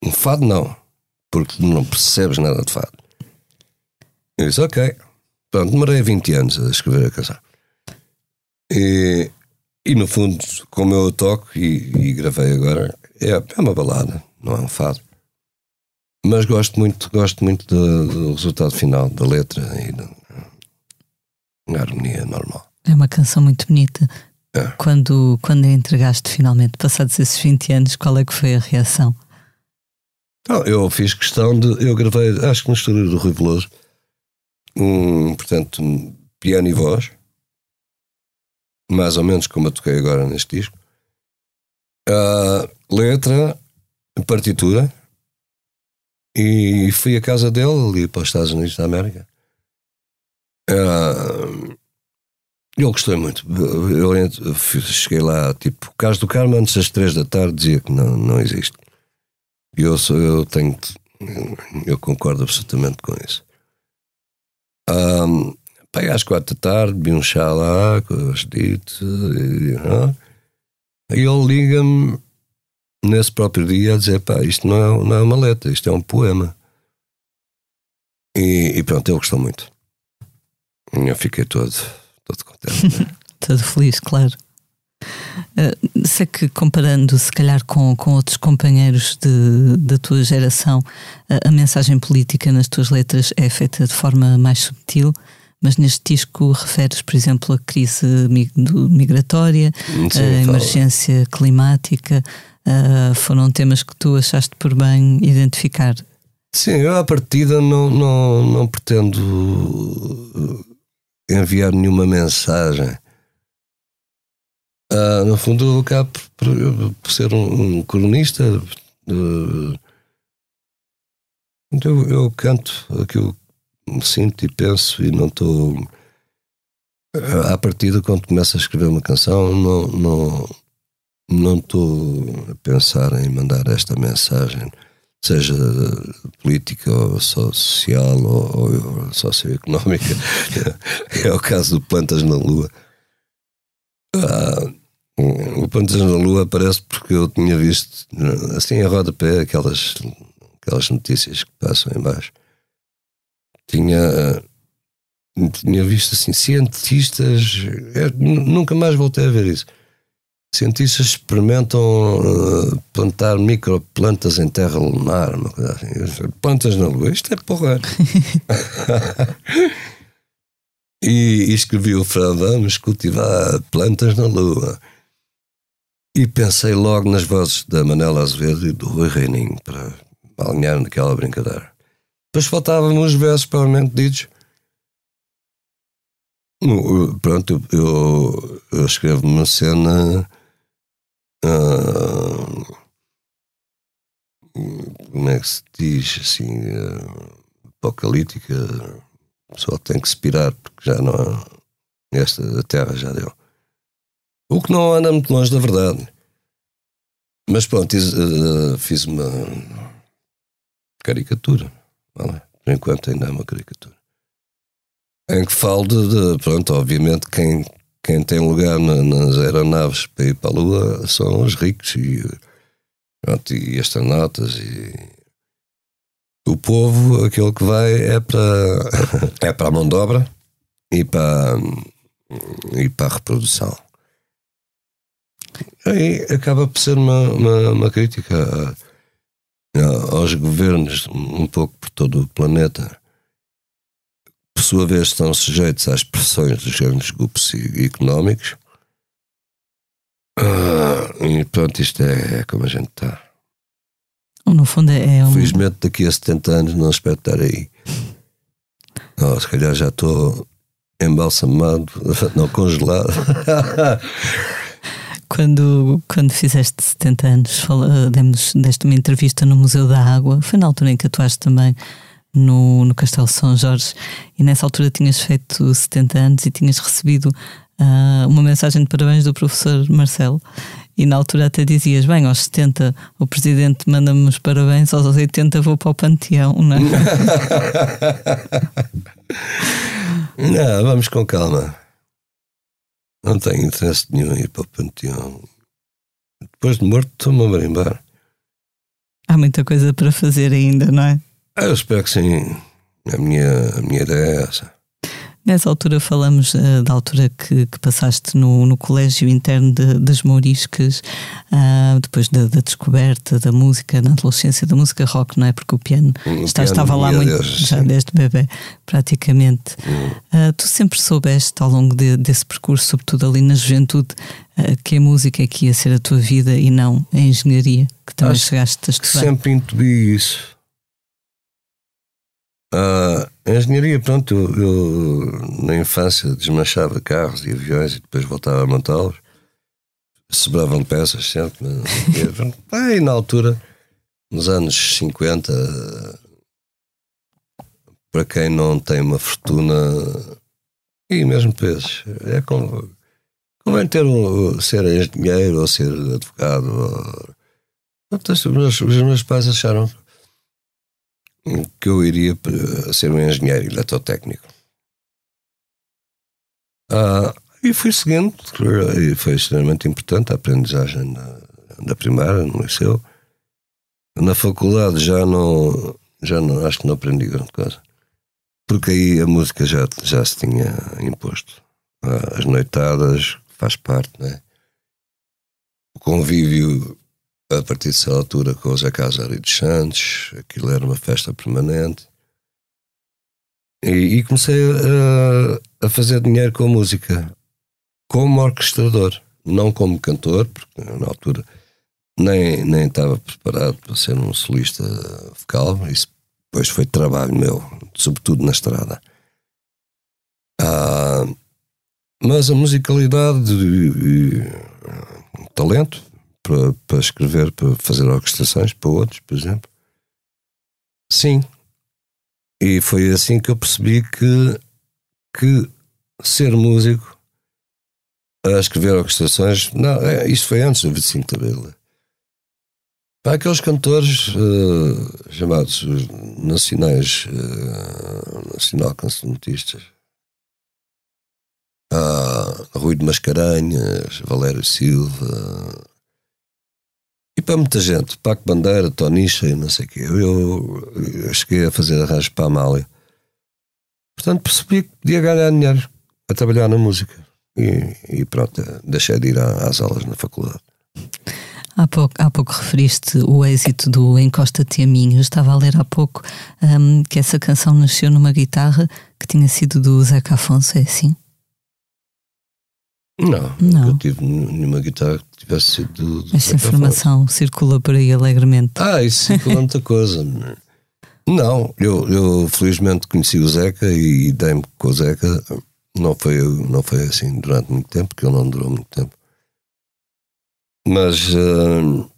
um fado não, porque não percebes nada de fado. Eu disse, ok. Pronto, demorei 20 anos a escrever a canção. E, e no fundo, como eu toco e, e gravei agora, é, é, uma balada, não é um fado. Mas gosto muito, gosto muito do, do resultado final, da letra e da, harmonia normal. É uma canção muito bonita. É. Quando, quando a entregaste finalmente, passados esses 20 anos, qual é que foi a reação? Não, eu fiz questão de. Eu gravei, acho que no estúdio do Rui Veloso, um, portanto, piano e voz, mais ou menos como eu toquei agora neste disco. Uh, letra, partitura, e fui à casa dele, ali para os Estados Unidos da América. Uh, ele gostou muito. Eu, eu, cheguei lá, tipo, caso do Carmo, antes das três da tarde, dizia que não, não existe. E eu, eu tenho. Eu concordo absolutamente com isso. Um, pai, às quatro da tarde, bebi um chá lá com o Judite. E, e ele liga-me nesse próprio dia a dizer: pá, isto não é, não é uma letra, isto é um poema. E, e pronto, ele gostou muito. Eu fiquei todo, todo contente. todo feliz, claro. Uh, sei que comparando se calhar com, com outros companheiros de, da tua geração, uh, a mensagem política nas tuas letras é feita de forma mais subtil, mas neste disco referes, por exemplo, a crise migratória, Sim, a emergência climática, uh, foram temas que tu achaste por bem identificar. Sim, eu à partida não, não, não pretendo enviar nenhuma mensagem Uh, no fundo, eu acabo por, por ser um, um cronista. Uh, eu, eu canto aquilo que sinto e penso e não estou. À partida, quando começo a escrever uma canção, não não não estou a pensar em mandar esta mensagem, seja política ou social ou, ou socioeconómica. é o caso do Plantas na Lua. Ah, o Plantas na Lua aparece porque eu tinha visto, assim, a rodapé, aquelas, aquelas notícias que passam em baixo. tinha, tinha visto assim, cientistas, eu nunca mais voltei a ver isso. Cientistas experimentam uh, plantar microplantas em terra lunar, uma coisa assim. Plantas na Lua, isto é porra. e, e escrevi o Fran, vamos cultivar plantas na Lua. E pensei logo nas vozes da Manela Azevedo e do Rui Reininho para alinhar naquela brincadeira. Depois faltavam os versos provavelmente ditos. Pronto, eu, eu escrevo uma cena. Uh, como é que se diz assim? Uh, apocalíptica. Só tem que se pirar porque já não. Esta terra já deu. O que não anda muito longe da verdade. Mas pronto, fiz uma caricatura. Vale? Por enquanto ainda é uma caricatura. Em que falo de, de pronto, obviamente quem, quem tem lugar na, nas aeronaves para ir para a Lua são os ricos e, pronto, e astronautas e o povo, aquele que vai é para, é para a mão de obra e para, e para a reprodução. Aí acaba por ser uma, uma, uma crítica a, aos governos um pouco por todo o planeta. Por sua vez, estão sujeitos às pressões dos grandes grupos económicos. Ah, e pronto, isto é, é, como a gente está. No fundo, é. Um... Felizmente, daqui a 70 anos não espero estar aí. Oh, se calhar já estou embalsamado, não congelado. quando, quando fizeste 70 anos, fala, demos, deste uma entrevista no Museu da Água, foi na altura em que atuaste também no, no Castelo São Jorge, e nessa altura tinhas feito 70 anos e tinhas recebido uh, uma mensagem de parabéns do professor Marcelo. E na altura até dizias: Bem, aos 70 o presidente manda-me os parabéns, aos 80 vou para o panteão, não é? não, vamos com calma. Não tenho interesse nenhum em ir para o panteão. Depois de morto, estou-me a marimbar. Há muita coisa para fazer ainda, não é? Eu espero que sim. A minha, a minha ideia é essa. Nessa altura falamos uh, da altura que, que, passaste no, no colégio interno de, das Mouriscas, uh, depois da, da, descoberta da música, na adolescência da música rock, não é? Porque o piano, está, piano estava lá muito, desde, já desde bebê, praticamente. Uh, tu sempre soubeste ao longo de, desse percurso, sobretudo ali na juventude, que a música é que ia ser a tua vida e não a engenharia, que também Acho chegaste a estudar. Sempre intuí isso Uh, a engenharia, pronto, eu, eu, na infância desmanchava carros e aviões e depois voltava a montá-los. Sobravam peças sempre. e na altura, nos anos 50, para quem não tem uma fortuna, e mesmo pesos, é como. Convém ter um, ser engenheiro ou ser advogado. Ou, os meus pais acharam que eu iria ser um engenheiro eletrotécnico. Ah, e fui seguindo, e foi extremamente importante a aprendizagem da, da primária, no liceu. Na faculdade já não, já não, acho que não aprendi grande coisa. Porque aí a música já, já se tinha imposto. Ah, as noitadas, faz parte, né? O convívio a partir dessa altura com o Zé Casari dos Santos, aquilo era uma festa permanente. E, e comecei a, a, fazer dinheiro com a música, como orquestrador, não como cantor, porque na altura nem, nem estava preparado para ser um solista vocal, isso depois foi trabalho meu, sobretudo na estrada. Ah, mas a musicalidade e, e talento para, para escrever, para fazer orquestrações para outros, por exemplo? Sim. E foi assim que eu percebi que, que ser músico a escrever orquestrações. Não, é, isto foi antes do 25 de Abril. Para aqueles cantores uh, chamados nacionais, uh, nacional cancionistas, uh, Rui de Mascarenhas, Valério Silva, para muita gente, Paco Bandeira, Tonicha e não sei o quê. Eu, eu, cheguei a fazer arranjos para a Amália. entretanto, percebi que podia ganhar dinheiro a trabalhar na música. E, e pronto, deixei de ir às aulas na faculdade. Há pouco, há pouco referiste o êxito do Encosta-te a mim. Eu estava a ler há pouco um, que essa canção nasceu numa guitarra que tinha sido do Zeca Afonso, é assim? Não, não. eu tive nenhuma guitarra que tivesse sido do, do Essa informação Afonso. circula por aí alegremente. Ah, isso circula muita coisa. Não, eu, eu felizmente conheci o Zeca e dei-me com o Zeca. Não foi, não foi assim durante muito tempo, porque ele não durou muito tempo. Mas. Uh,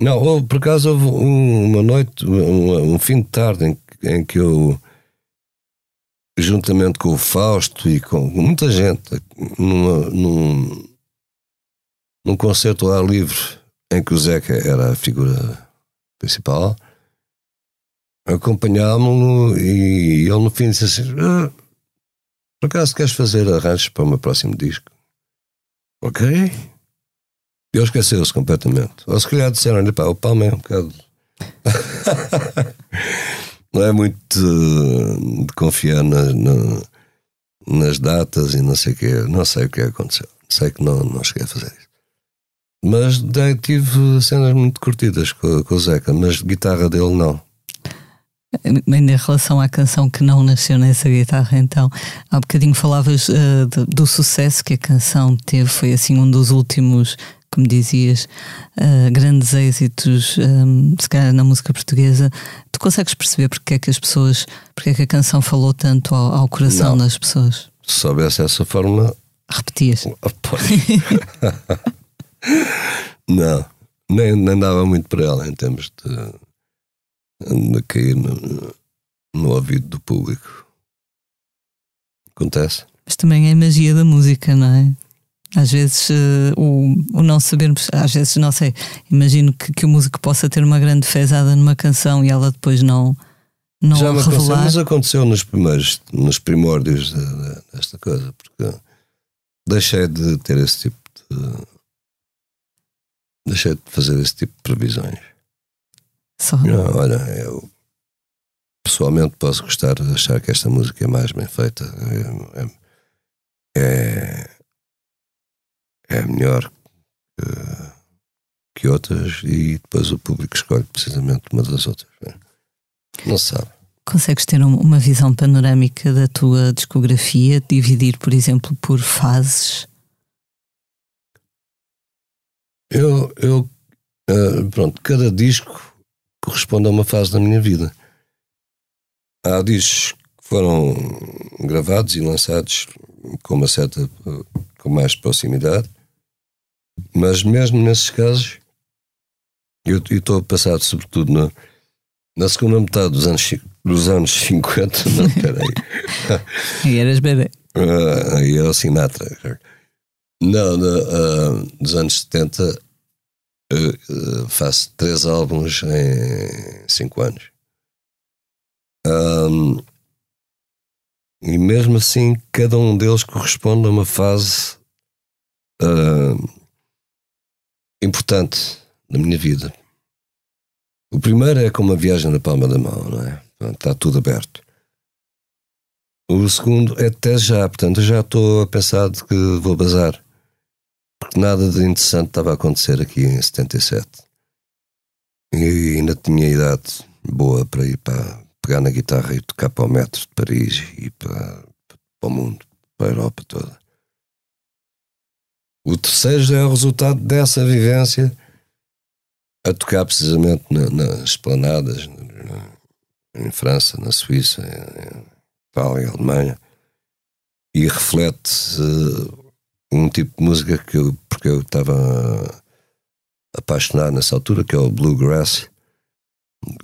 não, por acaso houve uma noite, um, um fim de tarde em, em, que eu, juntamente com o Fausto e com muita gente, numa, num, num concerto ao ar livre em que o Zeca era a figura principal, acompanhámo-lo e ele no fim disse assim: ah, Por acaso queres fazer arranjos para o meu próximo disco? Ok. E ele esqueceu-se completamente. Ou se calhar disseram-lhe: pá, o Palme é um bocado. não é muito de, de confiar na, na, nas datas e não sei o que. Não sei o que aconteceu. Sei que não, não cheguei a fazer isso. Mas daí tive cenas muito curtidas com, com o Zeca, mas guitarra dele não. Em relação à canção que não nasceu nessa guitarra, então, há bocadinho falavas uh, de, do sucesso que a canção teve, foi assim um dos últimos, como dizias, uh, grandes êxitos, um, eh, se calhar na música portuguesa. Tu consegues perceber porque é que as pessoas, porque é que a canção falou tanto ao, ao coração não. das pessoas? Se soubesse essa fórmula. Repetias. Oh, não, nem, nem dava muito para ela em termos de a cair no, no ouvido do público. Acontece. Mas também é a magia da música, não é? Às vezes uh, o, o não sabermos, às vezes não sei, imagino que, que o músico possa ter uma grande fezada numa canção e ela depois não, não Já me revelar. aconteceu, mas aconteceu nos primeiros, nos primórdios desta coisa, porque deixei de ter esse tipo de. Deixei de fazer esse tipo de previsões. Só. Não, olha, eu pessoalmente posso gostar de achar que esta música é mais bem feita. É, é, é melhor que, que, outras e depois o público escolhe precisamente uma das outras. Né? Não sabe. Consegues ter uma visão panorâmica da tua discografia, dividir, por exemplo, por fases? Eu, eu uh, pronto, cada disco corresponde a uma fase da minha vida. Há discos que foram gravados e lançados com uma certa, com mais proximidade, mas mesmo nesses casos, eu estou a passar sobretudo na, na segunda metade dos anos, dos anos 50, não, peraí. e eras bebê. Uh, e era o Sinatra. Não, no, uh, dos anos 70 uh, faço três álbuns em cinco anos. Um, e mesmo assim, cada um deles corresponde a uma fase uh, importante da minha vida. O primeiro é como a viagem na palma da mão, não é? Está tudo aberto. O segundo é até já, portanto, eu já estou a pensar de que vou bazar porque nada de interessante estava a acontecer aqui em 77. E ainda tinha idade boa para ir para pegar na guitarra e tocar para o metro de Paris e para, para o mundo, para a Europa toda. O terceiro é o resultado dessa vivência a tocar precisamente na, nas esplanadas em França, na Suíça, em Itália, Alemanha e reflete uh, um tipo de música que eu, porque eu estava apaixonado nessa altura, que é o Bluegrass,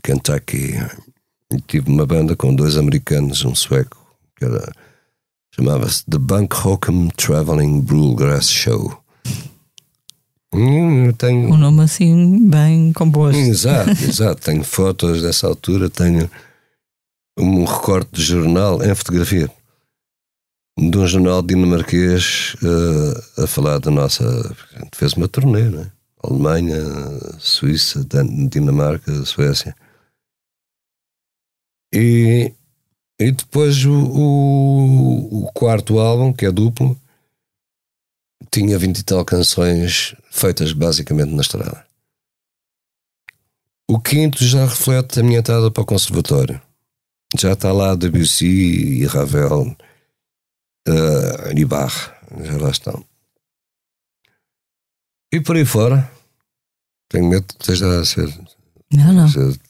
Kentucky. E tive uma banda com dois americanos, um sueco, que era chamava-se The Bunk Hokum Traveling Bluegrass Show. Hum, tenho... Um nome assim bem composto. Exato, exato. Tenho fotos dessa altura, tenho um recorte de jornal em fotografia de um jornal dinamarquês uh, a falar da nossa. A gente fez uma turnê, né? Alemanha, Suíça, Dinamarca, Suécia. E, E depois o, o, o, quarto álbum, que é duplo, tinha vinte e tal canções feitas basicamente na estrada. O quinto já reflete a minha entrada para o conservatório. Já está lá Debussy e Ravel uh, e Bach, já lá estão. E por aí fora, tenho medo que esteja a ser, não, não. ser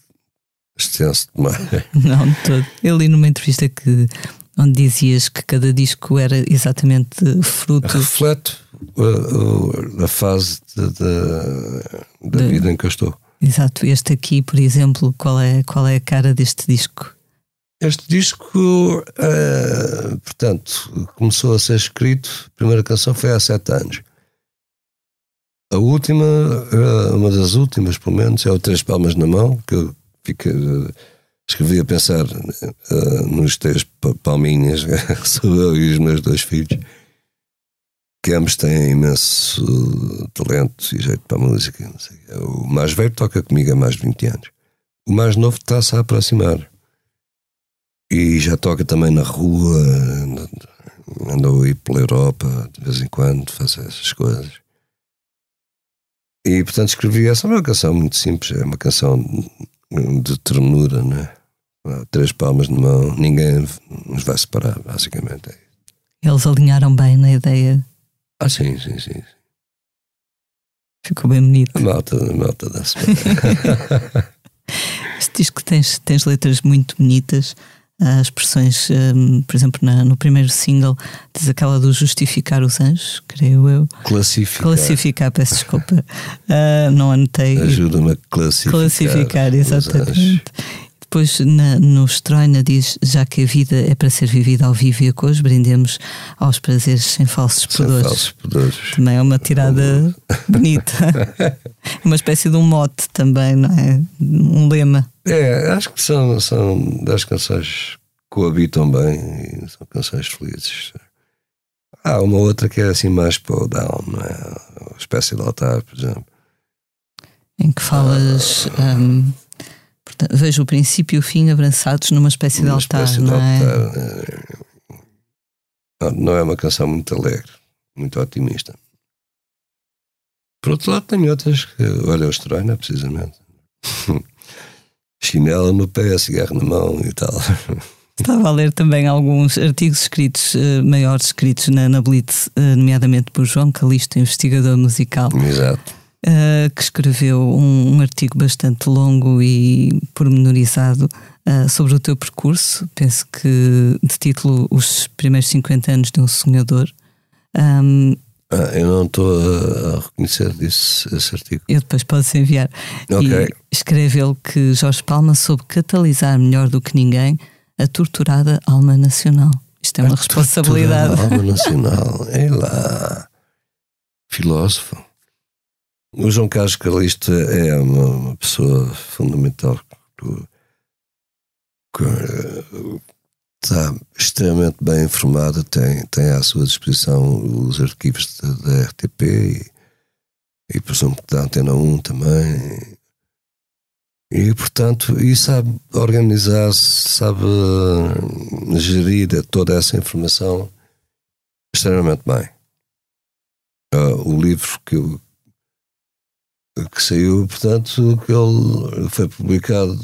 extenso demais. Não, de todo. Eu li numa entrevista que onde dizias que cada disco era exatamente fruto. Reflete a, a, a fase de, de, da de... vida em que eu estou. Exato. Este aqui, por exemplo, qual é, qual é a cara deste disco? Este disco, uh, portanto, começou a ser escrito, a primeira canção foi há sete anos. A última, uh, uma das últimas, pelo menos, é o Três Palmas na Mão, que eu uh, escrevi a pensar nos três palminhas, sou eu e os meus dois filhos, que ambos têm imenso talento e jeito para a música. O mais velho toca comigo há mais de 20 anos. O mais novo está-se a aproximar e já toca também na rua, andou aí pela Europa de vez em quando, faz essas coisas. E portanto escrevi essa é uma canção muito simples, é uma canção de ternura, né? Três palmas de mão, ninguém nos vai separar, basicamente. É Eles alinharam bem na ideia. Ah, sim, sim, sim. Ficou bem bonito. A malta, a malta dá-se Este disco tens, tens letras muito bonitas as expressões, um, por exemplo, na, no primeiro single, diz aquela do justificar os anjos, creio eu. Classificar. Classificar, peço desculpa. Uh, não anotei. Ajuda-me a classificar. Classificar, exatamente. Depois na, no Estroina diz: já que a vida é para ser vivida ao vivo e a cores, brindemos aos prazeres sem falsos sem pudores. Falsos pudores. Também é uma tirada bonita. uma espécie de um mote também, não é? Um lema. É, acho que são, são das canções que coabitam bem e são canções felizes. Há uma outra que é assim mais para o down, não é? Uma espécie de altar, por exemplo. Em que falas. Ah, um, portanto, vejo o princípio e o fim abraçados numa espécie de altar, espécie não de é? Altar, é? Não é uma canção muito alegre, muito otimista. Por outro lado, tem outras que, olha, o Estroina, precisamente. chinela no pé, cigarro na mão e tal. Estava a ler também alguns artigos escritos, uh, maiores escritos na, na Blitz, uh, nomeadamente por João Calisto, investigador musical. Exato. Uh, que escreveu um, um, artigo bastante longo e pormenorizado sobre o teu percurso. Penso que de título Os Primeiros 50 Anos de um Sonhador. Um, ah, eu não estou a, reconhecer esse artigo. Eu depois posso enviar. Okay. E escreve ele que Jorge Palma soube catalisar melhor do que ninguém a torturada alma nacional. Isto é uma a responsabilidade. Alma nacional, é lá. Filósofo. O João Carlos Calista é uma, uma pessoa fundamental que, que está extremamente bem informada, tem, tem à sua disposição os arquivos da, RTP e, e presumo que da Antena 1 também. E, portanto, e sabe organizar-se, sabe gerir toda essa informação extremamente bem. Uh, o livro que, que saiu, portanto, que ele foi publicado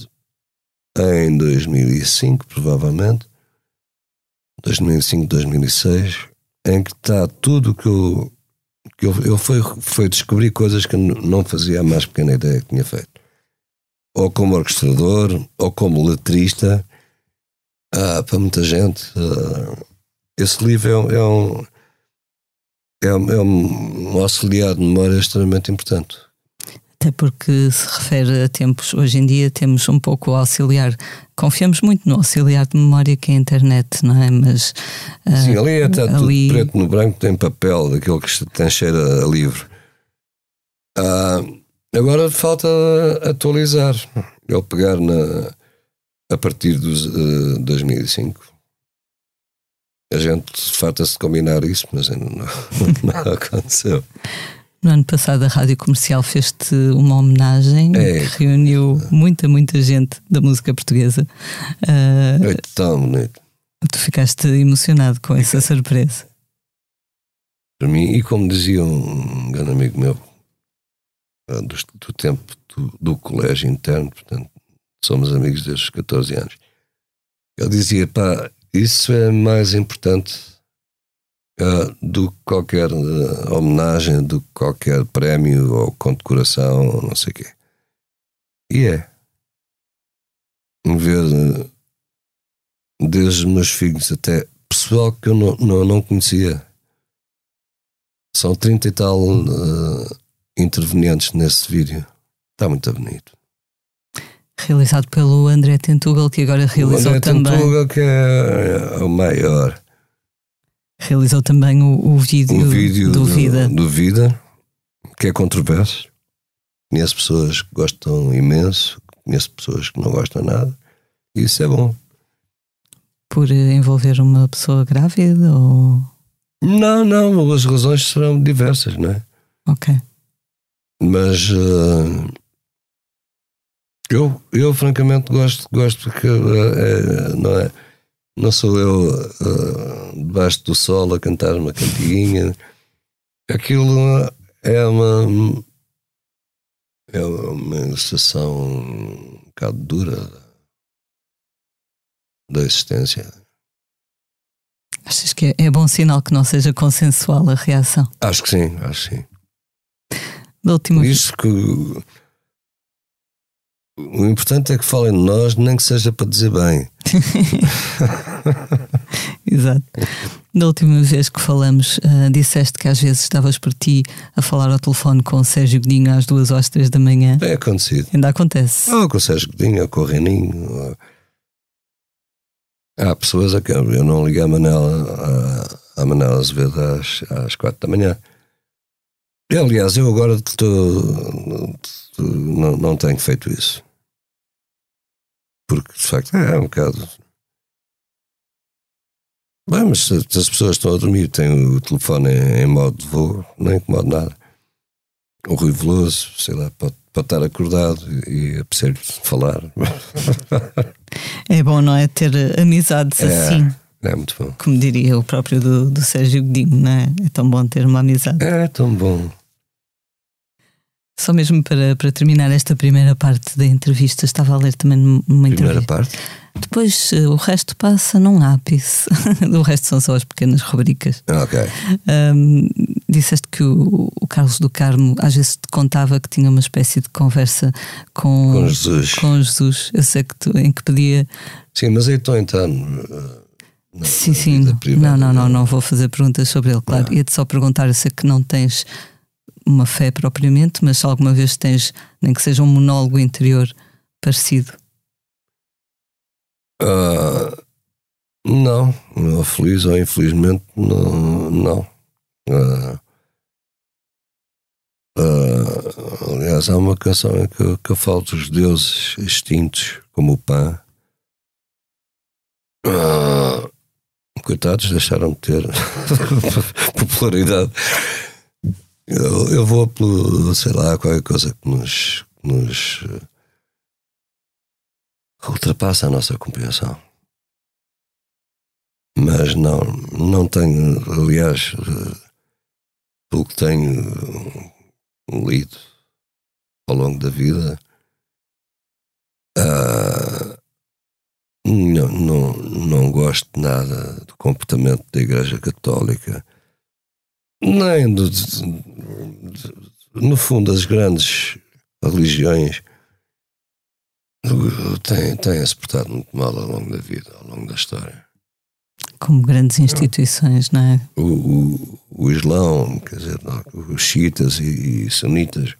em 2005, provavelmente, 2005, 2006, em que está tudo que eu. que eu, eu foi, foi descobrir coisas que não fazia a mais pequena ideia que tinha feito. Ou como orquestrador, ou como letrista. Ah, para muita gente. Ah, esse livro é, é um. É, um, é um auxiliar de memória extremamente importante até porque se refere a tempos, hoje em dia temos um pouco o auxiliar, confiamos muito no auxiliar de memória que é a internet, não é? Mas. Uh, Sim, ali é tudo ali... preto no branco, tem papel, daquilo que tem cheiro a livro. Uh, agora falta atualizar, ele pegar na, a partir de uh, 2005. A gente farta-se de combinar isso, mas ainda não, não aconteceu. No ano passado a Rádio Comercial fez-te uma homenagem É. que reuniu muita, muita gente da música portuguesa. Ah, É tão bonito. tu ficaste emocionado com essa surpresa. Para mim, e como dizia um grande amigo meu, ah, do, do tempo do, do colégio interno, portanto, somos amigos desde os 14 anos. Ele dizia: pá, isso é mais importante ah, do que qualquer ah, homenagem, do que qualquer prémio ou condecoração, não sei o quê. E é. Ver desde os meus filhos até pessoal que eu não, não, não conhecia. São 30 e tal ah, intervenientes nesse vídeo. Está muito bonito. Realizado pelo André Tentugal, que agora realizou o André também, Tentuga, que é, é o maior. Realizou também o, o vídeo, O vídeo do Vida. do Vida, que é controverso. Conheço pessoas que gostam imenso, conheço pessoas que não gostam nada. E isso é bom. Por envolver uma pessoa grávida ou. Não, não, as razões serão diversas, não é? Ok. Mas eh, eu, eu francamente gosto, gosto porque eh, é, não é? Não sou eu eh, debaixo do sol a cantar uma cantiguinha. Aquilo é uma é uma ilustração um bocado dura da existência. Achas que é, é bom sinal que não seja consensual a reação? Acho que sim, acho que sim. Da última vez. Isso que o importante é que falem de nós, nem que seja para dizer bem. Exato. Da última vez que falamos, ah, disseste que às vezes estavas por ti a falar ao telefone com o Sérgio Godinho às duas ou às três da manhã. Tem acontecido. Ainda acontece. Ou com o Sérgio Godinho, ou com o Reninho. ou- Há pessoas a que eu não liguei a Manela, a, a Manela Azevedo às, às quatro da manhã. E, aliás, eu agora estou, não, não tenho feito isso. Porque, de facto, é um bocado. Bem, mas se, se as pessoas estão a dormir têm o telefone em, em modo de voo, não incomoda nada. O Rui Veloso, sei lá, pode, pode estar acordado e apetecer-lhe falar. É bom, não é? Ter amizades É. assim, É muito bom. como diria o próprio do, do Sérgio Godinho, não é? É tão bom ter uma amizade. É tão bom. Só mesmo para, para terminar esta primeira parte da entrevista, estava a ler também numa Primeira entrevista. parte. Depois eh, o resto passa num ápice. o resto são só as pequenas rubricas. Ah, Ok. Ahm, disseste que o, o Carlos do Carmo às vezes te contava que tinha uma espécie de conversa com, Com Jesus. com Jesus. Eu sei que tu, em que pedia. Sim, mas aí estou então. uh, na- sim, sim. Não, não, não, dele. não vou fazer perguntas sobre ele, claro. Ia-te só perguntar, eu sei que não tens uma fé propriamente, mas alguma vez tens, nem que seja um monólogo interior parecido. Ah, não, feliz ou infelizmente, não. não. Ah, ah, aliás, há uma canção em que, que eu falo dos deuses extintos, como o Pan. Coitados, deixaram de ter popularidade. Eu, eu vou pelo, sei lá, qualquer coisa que nos, nos eh, ultrapassa a nossa compreensão. Mas não, não tenho, aliás, eh, pelo que tenho eh, lido ao longo da vida, ah, não, não, não gosto nada do comportamento da Igreja Católica, nem do, no fundo, as grandes religiões têm, têm se portado muito mal ao longo da vida, ao longo da história. Como grandes instituições, não é? O, o, o Islão, quer dizer, os xiitas e, e sunitas,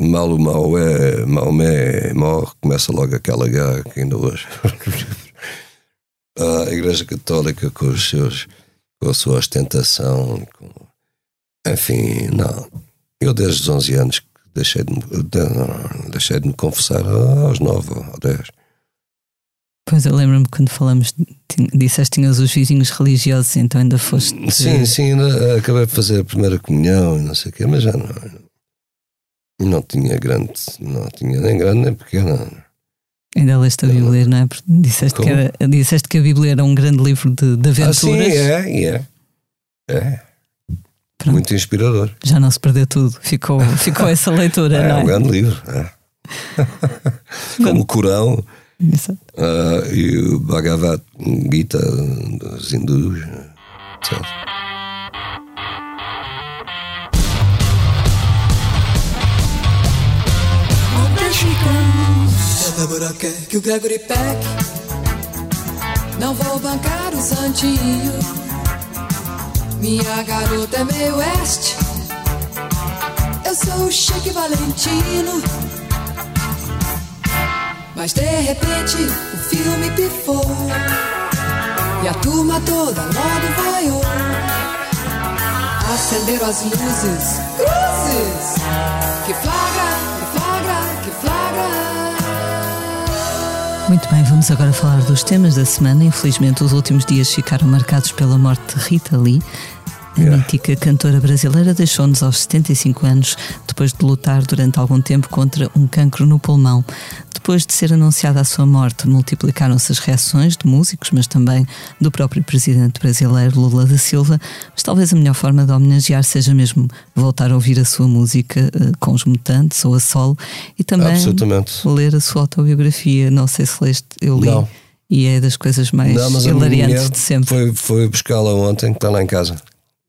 mal o Maomé, Maomé morre, começa logo aquela guerra que ainda hoje. a Igreja Católica com os seus com a sua ostentação, com, enfim, não. Eu desde os 11 anos que deixei de, me- de- deixei de me confessar aos 9 ou 10. Pois eu lembro-me quando falamos, disseste que tinhas os vizinhos religiosos, então ainda foste. Sim, sim, ainda acabei de fazer a primeira comunhão e não sei o quê, mas já não. Não tinha grande, não tinha nem grande nem pequena. Ainda leste a Bíblia, não é? Disseste que, era, disseste que a Bíblia era um grande livro de, de aventuras. Ah, sim, é, é. É. Pronto. Muito inspirador. Já não se perdeu tudo, ficou, ficou essa leitura, é, não é? É um grande livro, é. Como o Corão uh, e o Bhagavad Gita dos hindus, etc. Que o Gregory Peck Não vou bancar o santinho Minha garota é meio oeste. Eu sou o Chique Valentino. Mas de repente o filme pifou. E a turma toda logo vaiou. Acenderam as luzes. Cruzes muito bem, vamos agora falar dos temas da semana. Infelizmente, os últimos dias ficaram marcados pela morte de Rita Lee. A yeah. mítica cantora brasileira deixou-nos aos 75 anos, depois de lutar durante algum tempo contra um cancro no pulmão. Depois de ser anunciada a sua morte, multiplicaram-se as reações de músicos, mas também do próprio presidente brasileiro Lula da Silva. Mas talvez a melhor forma de homenagear seja mesmo voltar a ouvir a sua música uh, com os mutantes ou a solo e também ler a sua autobiografia. Não sei se leste, eu li. Não. E é das coisas mais Não, hilariantes de sempre. Foi, foi buscá-la ontem, que está lá em casa.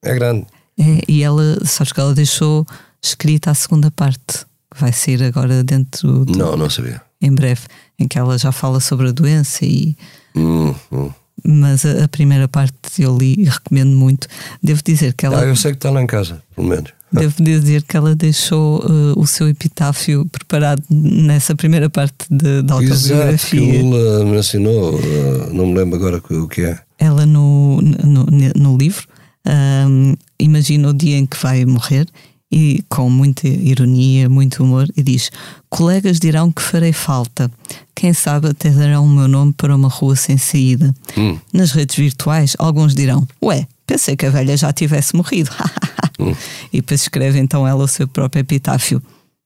É grande. É, e ela, sabes que ela deixou escrita a segunda parte, que vai sair agora dentro do. Não, não sabia em breve, em que ela já fala sobre a doença e. Hum, hum. Mas a, a, primeira parte eu li e recomendo muito. Devo dizer que ela. Ah, eu sei que está lá em casa, pelo menos. Devo dizer que ela deixou uh, o seu epitáfio preparado nessa primeira parte de, da autobiografia. Exato, que o Lula me ensinou, uh, não me lembro agora o que é. Ela no, no, no livro um, imagina o dia em que vai morrer e com muita ironia, muito humor, e diz: Colegas dirão que farei falta. Quem sabe até darão o meu nome para uma rua sem saída. Hum. Nas redes virtuais, alguns dirão: Ué, pensei que a velha já tivesse morrido. hum. E depois escreve então ela o seu próprio epitáfio.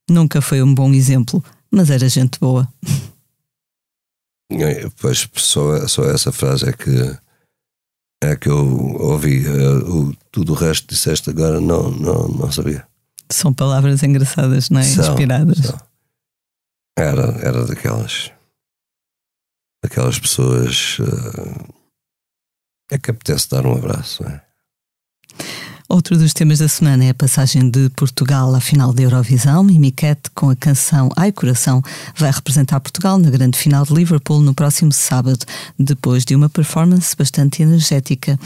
Nunca foi um bom exemplo, mas era gente boa. Pois só, só essa frase é que é que eu ouvi. Uh, o, tudo o resto disseste agora não, não, não sabia. São palavras engraçadas, não é? São, Inspiradas. São. Era, era daquelas. daquelas pessoas. Uh, é que apetece dar um abraço, não é? Outro dos temas da semana é a passagem de Portugal à final da Eurovisão. Mimiquete, com a canção Ai Coração, vai representar Portugal na grande final de Liverpool no próximo sábado, depois de uma performance bastante energética.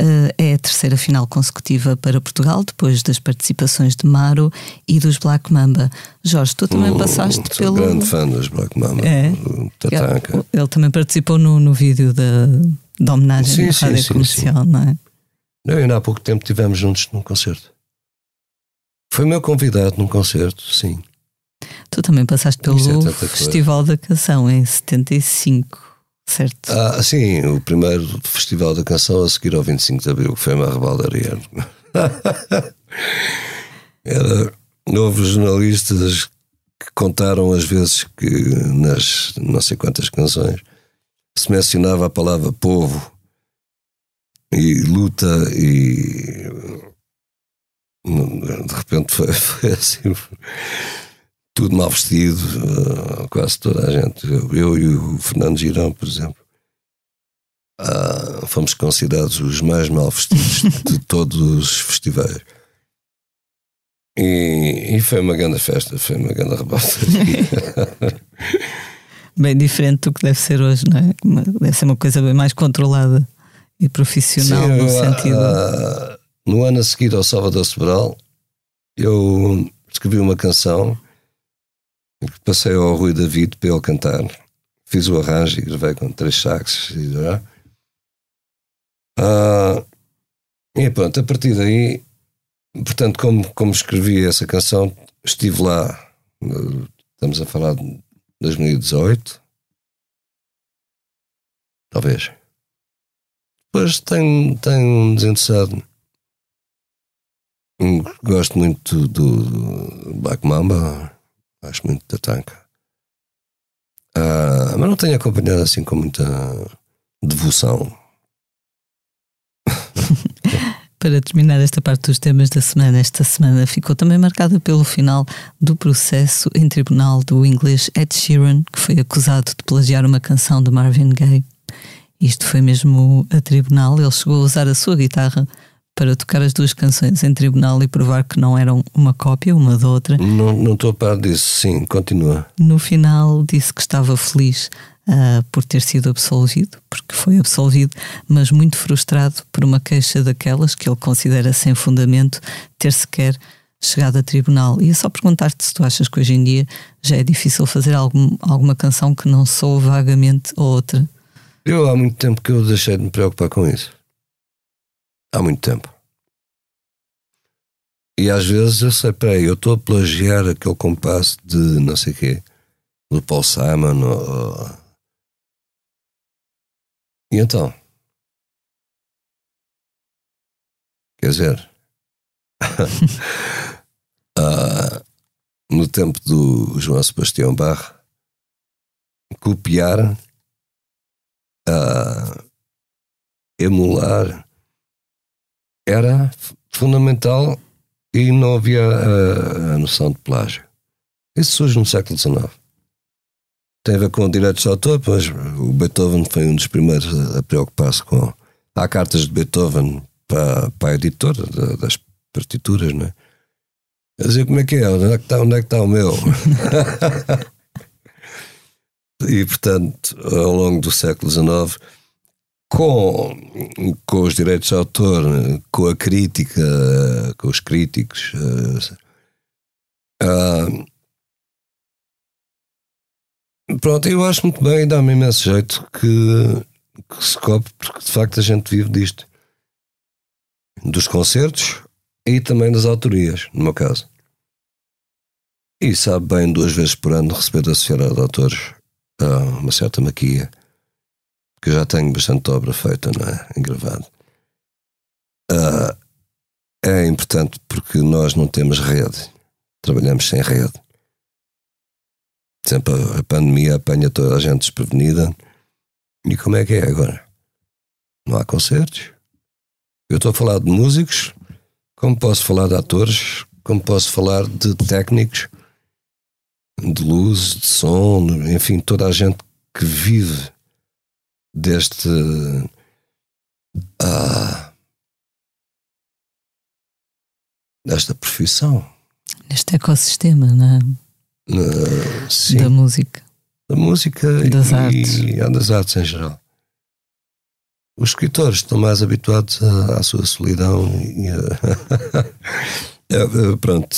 Uh, é a terceira final consecutiva para Portugal, depois das participações de Maro e dos Black Mamba. Jorge, tu também hum, passaste sou pelo. grande fã dos Black Mamba. É. Ele, ele, também participou no, no vídeo da, da homenagem sim, à sim, rádio sim, comercial, não é? Eu ainda há pouco tempo estivemos juntos num concerto. Foi meu convidado num concerto, sim. Tu também passaste pelo é Festival da Canção em 75, certo? Ah, sim, o primeiro Festival da Canção a seguir ao 25 de Abril, que foi uma rebaldaria. Era novos jornalistas que contaram as vezes que nas não sei quantas canções se mencionava a palavra povo e luta e de repente foi, foi assim tudo mal vestido, uh, quase toda a gente. Eu e o Fernando Girão, por exemplo, uh, fomos considerados os mais mal vestidos de todos os festivais. E, e, foi uma grande festa, foi uma grande rebota. bem diferente do que deve ser hoje, não é? Deve ser uma coisa bem mais controlada e profissional Sim, no sentido. Uh, no ano a seguir ao Salvador Sobral, eu escrevi uma canção que passei ao Rui David para ele cantar. Fiz o arranjo e gravei com três saxos. E, uh, e pronto, a partir daí, portanto, como, como escrevi essa canção, estive lá. Estamos a falar de 2018 Talvez. Depois tenho, tenho desinteressado. Gosto muito do, do Black Mamba, acho muito da tanca. Uh, mas não tenho acompanhado assim com muita devoção. Para terminar esta parte dos temas da semana, esta semana ficou também marcada pelo final do processo em tribunal do inglês Ed Sheeran, que foi acusado de plagiar uma canção de Marvin Gaye. Isto foi mesmo a tribunal, ele chegou a usar a sua guitarra para tocar as duas canções em tribunal e provar que não eram uma cópia uma da outra. Não, não estou a par disso, sim, continua. No final disse que estava feliz uh, por ter sido absolvido, porque foi absolvido, mas muito frustrado por uma queixa daquelas que ele considera sem fundamento ter sequer chegado a tribunal. E é só perguntar-te se tu achas que hoje em dia já é difícil fazer algum, alguma canção que não soa vagamente a outra. Eu há muito tempo que eu deixei de me preocupar com isso há muito tempo. E às vezes eu sei, peraí, eu estou a plagiar aquele compasso de não sei quê, do Paul Simon. Ou... E então? Quer dizer, uh, no tempo do João Sebastião Barra, copiar, uh, emular era fundamental e não havia a, a noção de plágio. Isso surge no século XIX. Tem a ver com direitos de autor, pois o Beethoven foi um dos primeiros a, a preocupar-se com. Há cartas de Beethoven para, para a editora das partituras, não é? A dizer como é que é, onde é que está, onde é que está o meu? e portanto, ao longo do século XIX com, com os direitos de autor, com a crítica, com os críticos. Uh, pronto, eu acho muito bem, dá-me imenso jeito que, que se cope, porque de facto a gente vive disto. Dos concertos e também das autorias, no meu caso. E sabe bem, duas vezes por ano, receber da Sociedade de Autores uh, uma certa maquia que eu já tenho bastante obra feita, não é? Engravado. Uh, é importante porque nós não temos rede, trabalhamos sem rede. Sempre a, a pandemia apanha toda a gente desprevenida. E como é que é agora? Não há concertos. Eu estou a falar de músicos, como posso falar de atores, como posso falar de técnicos, de luz, de som, enfim, toda a gente que vive deste. Uh, desta profissão. Neste ecossistema, não é? Uh, sim, da música. Da música das e, artes. e das artes em geral. Os escritores estão mais habituados à, à sua solidão e a, é, pronto,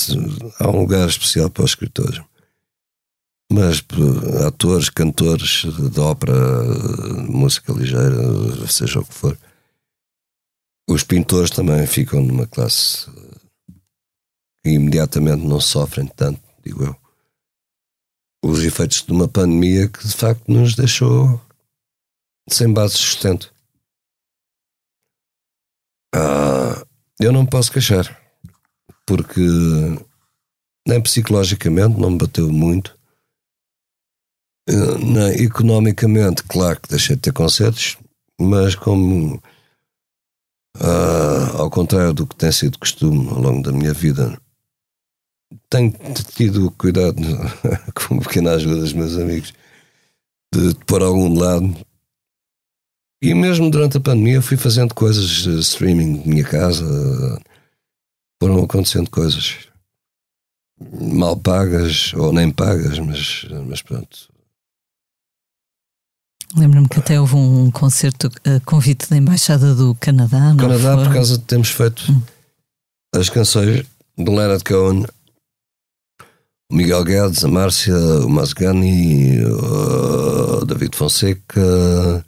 há um lugar especial para os escritores mas atores, cantores de ópera, música ligeira, seja o que for. Os pintores também ficam numa classe que imediatamente não sofrem tanto, digo eu. Os efeitos de uma pandemia que de facto nos deixou sem base de sustento. Ah, eu não posso queixar, porque nem psicologicamente não me bateu muito não, economicamente, claro que deixei de ter concertos, mas como ah, ao contrário do que tem sido costume ao longo da minha vida, tenho tido cuidado com pequena ajuda dos meus amigos de, de pôr algum lado. E mesmo durante a pandemia fui fazendo coisas de streaming de minha casa, foram acontecendo coisas mal pagas ou nem pagas, mas, mas pronto, Lembro-me que até houve um concerto a convite da Embaixada do Canadá. Canadá, por causa de termos feito hum. as canções do Leonard Cohen, o Miguel Guedes, a Márcia, o Mazgani, o David Fonseca,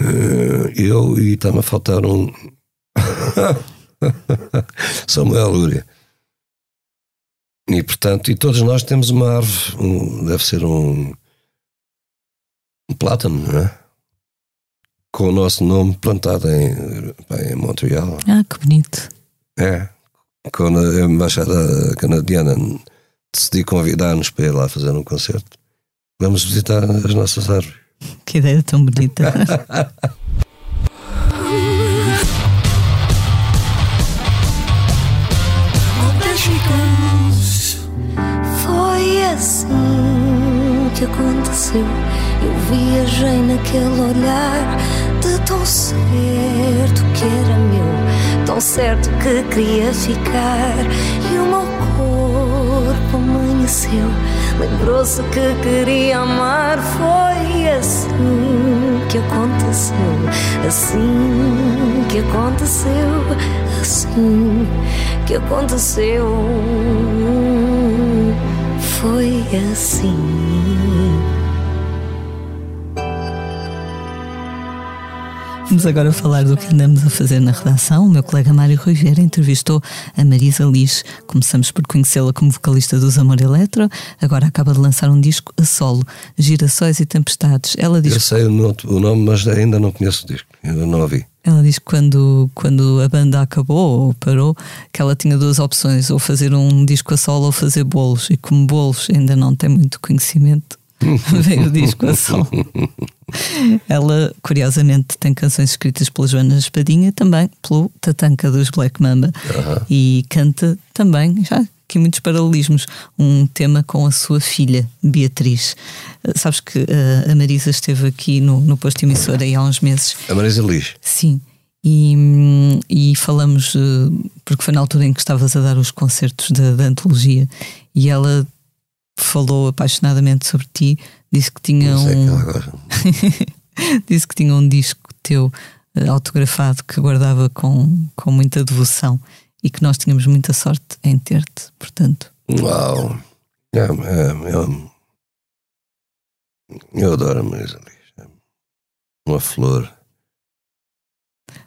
eh, eu e está-me a faltar um. Samuel Lúria. E portanto, e todos nós temos uma árvore, um, deve ser um um plátano, não é? com o nosso nome plantado em, em Montreal. Ah, que bonito. É. Quando a Embaixada Canadiana decidi convidar-nos para ir lá fazer um concerto, vamos visitar as nossas árvores. Que ideia tão bonita. Foi assim que aconteceu. Eu viajei naquele olhar de tão certo que era meu, tão certo que queria ficar. E o meu corpo amanheceu, lembrou-se que queria amar. Foi assim que aconteceu, assim que aconteceu, assim que aconteceu. Foi assim. Vamos agora falar do que andamos a fazer na redação. O meu colega Mário Vieira entrevistou a Marisa Liz. Começamos por conhecê-la como vocalista dos Amor Eletro. Agora acaba de lançar um disco a solo, Girassóis e Tempestades. Ela diz Eu sei o nome, mas ainda não conheço o disco, ainda não ouvi. Ela diz que quando, quando a banda acabou ou parou, que ela tinha duas opções, ou fazer um disco a solo ou fazer bolos. E como bolos ainda não tem muito conhecimento, veio o disco a solo. Ela, curiosamente, tem canções escritas pela Joana Espadinha, também pelo Tatanka dos Black Mamba. E canta também, já aqui muitos paralelismos, um tema com a sua filha, Beatriz. Eh, Sabes que eh, a Marisa esteve aqui no, no posto emissor aí há uns meses A Marisa Liz. Sim. E, e falamos, eh, porque foi na altura em que estavas a dar os concertos da, da antologia e ela falou apaixonadamente sobre ti, disse que tinha Não sei que um, ela gosta. disse que tinha um disco teu eh, autografado que guardava com, com muita devoção e que nós tínhamos muita sorte em ter-te, portanto. Uau! É, é, eu, eu adoro a Marisa Liz. É uma flor.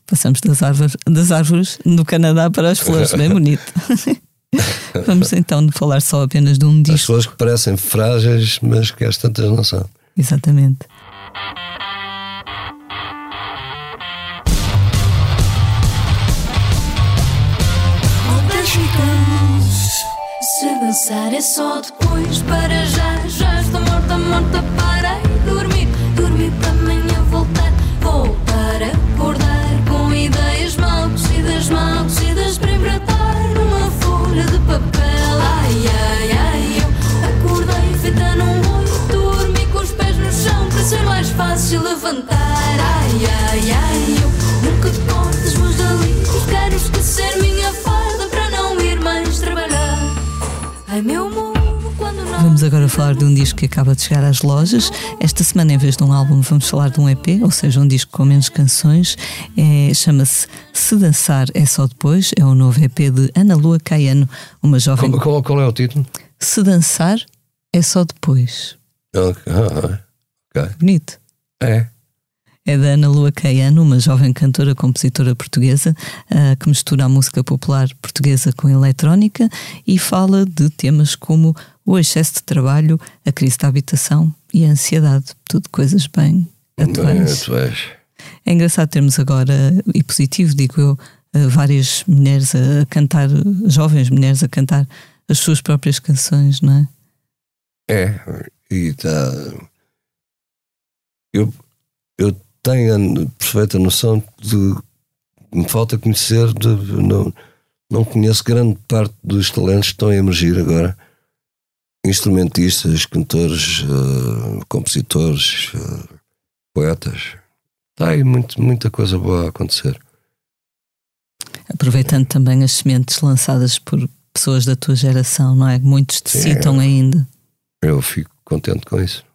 Passamos das árvores, das árvores do Canadá para as flores, bem bonito. Vamos então falar só apenas de um As disco. flores que parecem frágeis, mas que às tantas não são. Exatamente. Se dançar é só depois, para já, já estou morta, morta, parei. Dormir, agora falar de um disco que acaba de chegar às lojas. Esta semana, em vez de um álbum, vamos falar de um EP, ou seja, um disco com menos canções. É, Chama-se Se Dançar é Só Depois. É o novo EP de Ana Lua Caiano, uma jovem. Qual, qual, qual é o título? Se Dançar é Só Depois. Ok. Ah, ok. Bonito. É. É da Ana Lua Caiano, uma jovem cantora, compositora portuguesa ah, que mistura a música popular portuguesa com a eletrónica e fala de temas como o excesso de trabalho, a crise da habitação e a ansiedade. Tudo coisas bem atuais. tu és. É engraçado termos agora, e positivo, digo eu, ah, várias mulheres a a cantar, jovens mulheres a cantar as suas próprias canções, não é? É. E está. Eu, eu tenho a perfeita noção de. Me falta conhecer. De, não, não conheço grande parte dos talentos que estão a emergir agora. Instrumentistas, cantores, eh, compositores, eh, poetas. Está aí muito, muita coisa boa a acontecer. Aproveitando também as sementes lançadas por pessoas da tua geração, não é? Muitos te Sim. citam ainda. Eu fico contente com isso.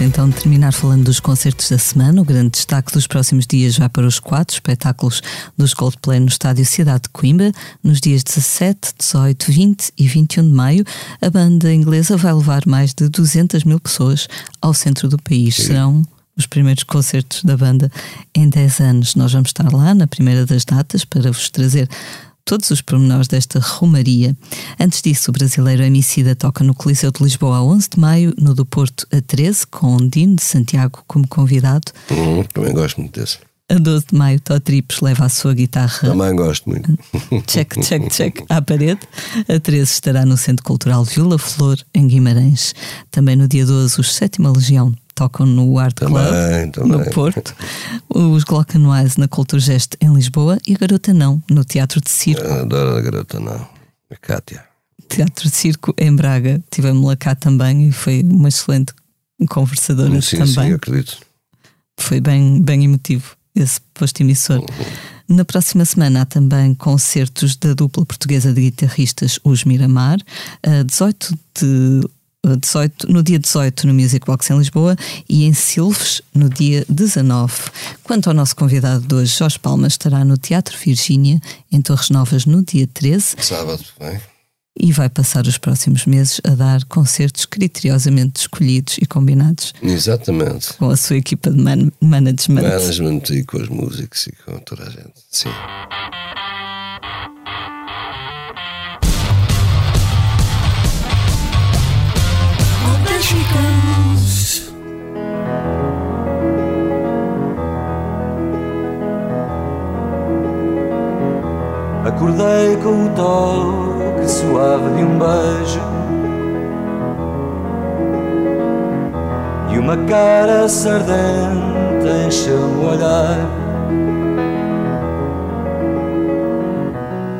Vamos então terminar falando dos concertos da semana. O grande destaque dos próximos dias vai para os quatro espetáculos dos Coldplay no Estádio Cidade de Coimbra, nos dias 17, 18, 20 e 21 de maio. A banda inglesa vai levar mais de 200 mil pessoas ao centro do país. Sim. Serão os primeiros concertos da banda em 10 anos. Nós vamos estar lá na primeira das datas para vos trazer todos os pormenores desta romaria. Antes disso, o brasileiro Emicida toca no Coliseu de Lisboa a 11 de maio, no do Porto a 13, com Dino de Santiago como convidado. Hum, também gosto muito desse. A 12 de maio, Tó Tripes leva a sua guitarra Também gosto muito. check, check, check à parede. A 13 estará no Centro Cultural Vila Flor, em Guimarães. Também no dia 12, os Sétima Legião tocam no Art Club, Também, também. no Porto. Os Glockenwise na Culturgest, em Lisboa. E a Garota Não, no Teatro de Circo. Adoro a garota, não. A Kátia. Teatro de Circo, em Braga. Tivemos-la cá também e foi uma excelente conversadora Sim, também. sim, acredito. Foi bem, bem emotivo esse posto emissor. Na próxima semana há também concertos da dupla portuguesa de guitarristas Os Miramar, a 18 de. A 18, no dia 18 no Music Box em Lisboa e em Silves no dia 19. Quanto ao nosso convidado de hoje, Jorge Palma estará no Teatro Virgínia em Torres Novas no dia 13 Sábado, bem. e vai passar os próximos meses a dar concertos criteriosamente escolhidos e combinados Exatamente. com a sua equipa de man management. Management e com os músicos e com toda a gente. Sim. Acordei com o toque suave de um beijo E uma cara sardenta encheu-me o olhar.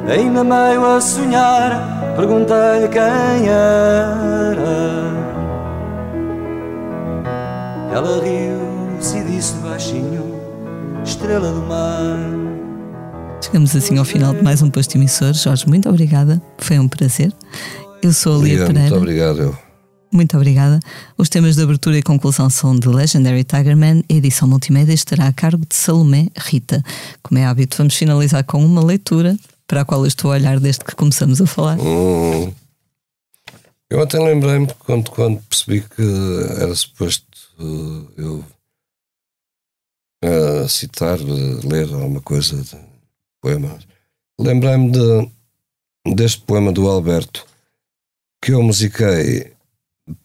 Ainda meio a sonhar Perguntei-lhe quem era Ela riu-se e disse baixinho Estrela do mar Chegamos assim ao final de mais um posto emissor. Jorge, muito obrigada. Foi um prazer. Eu sou a Lia Pereira. muito obrigado. Eu. Muito obrigada. Os temas de abertura e conclusão são de Legendary Tigerman. A edição multimédia estará a cargo de Salomé Rita. Como é hábito, vamos finalizar com uma leitura para a qual eu estou a olhar desde que começamos a falar. Hum. Eu até lembrei-me quando, quando percebi que era suposto eu uh, citar, ler alguma coisa de poema. Lembrei-me de, deste poema do Alberto que eu musiquei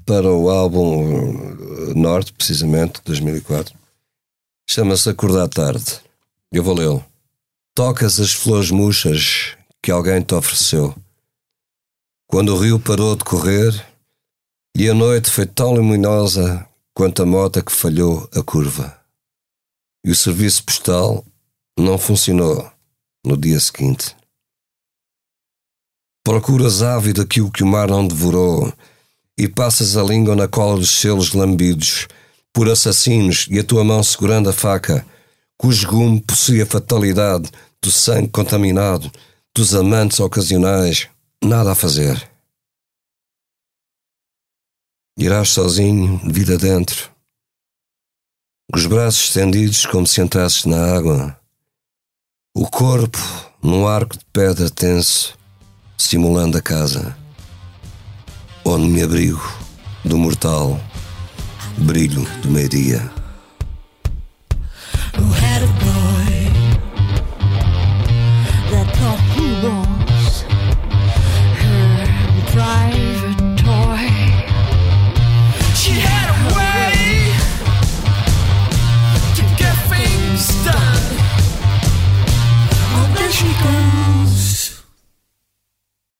para o álbum uh, Norte, precisamente, de 2004. Chama-se Acordar Tarde. Eu vou lê-lo. Tocas as flores murchas que alguém te ofereceu. Quando o rio parou de correr e a noite foi tão luminosa quanto a mota que falhou a curva. E o serviço postal não funcionou no dia seguinte. Procuras ávido aquilo que o mar não devorou e passas a língua na cola dos selos lambidos por assassinos e a tua mão segurando a faca, cujo gume possui a fatalidade do sangue contaminado dos amantes ocasionais, nada a fazer. Irás sozinho, vida dentro, os braços estendidos como se entrasses na água, o corpo num arco de pedra tenso, simulando a casa, onde me abrigo do mortal brilho do meio-dia.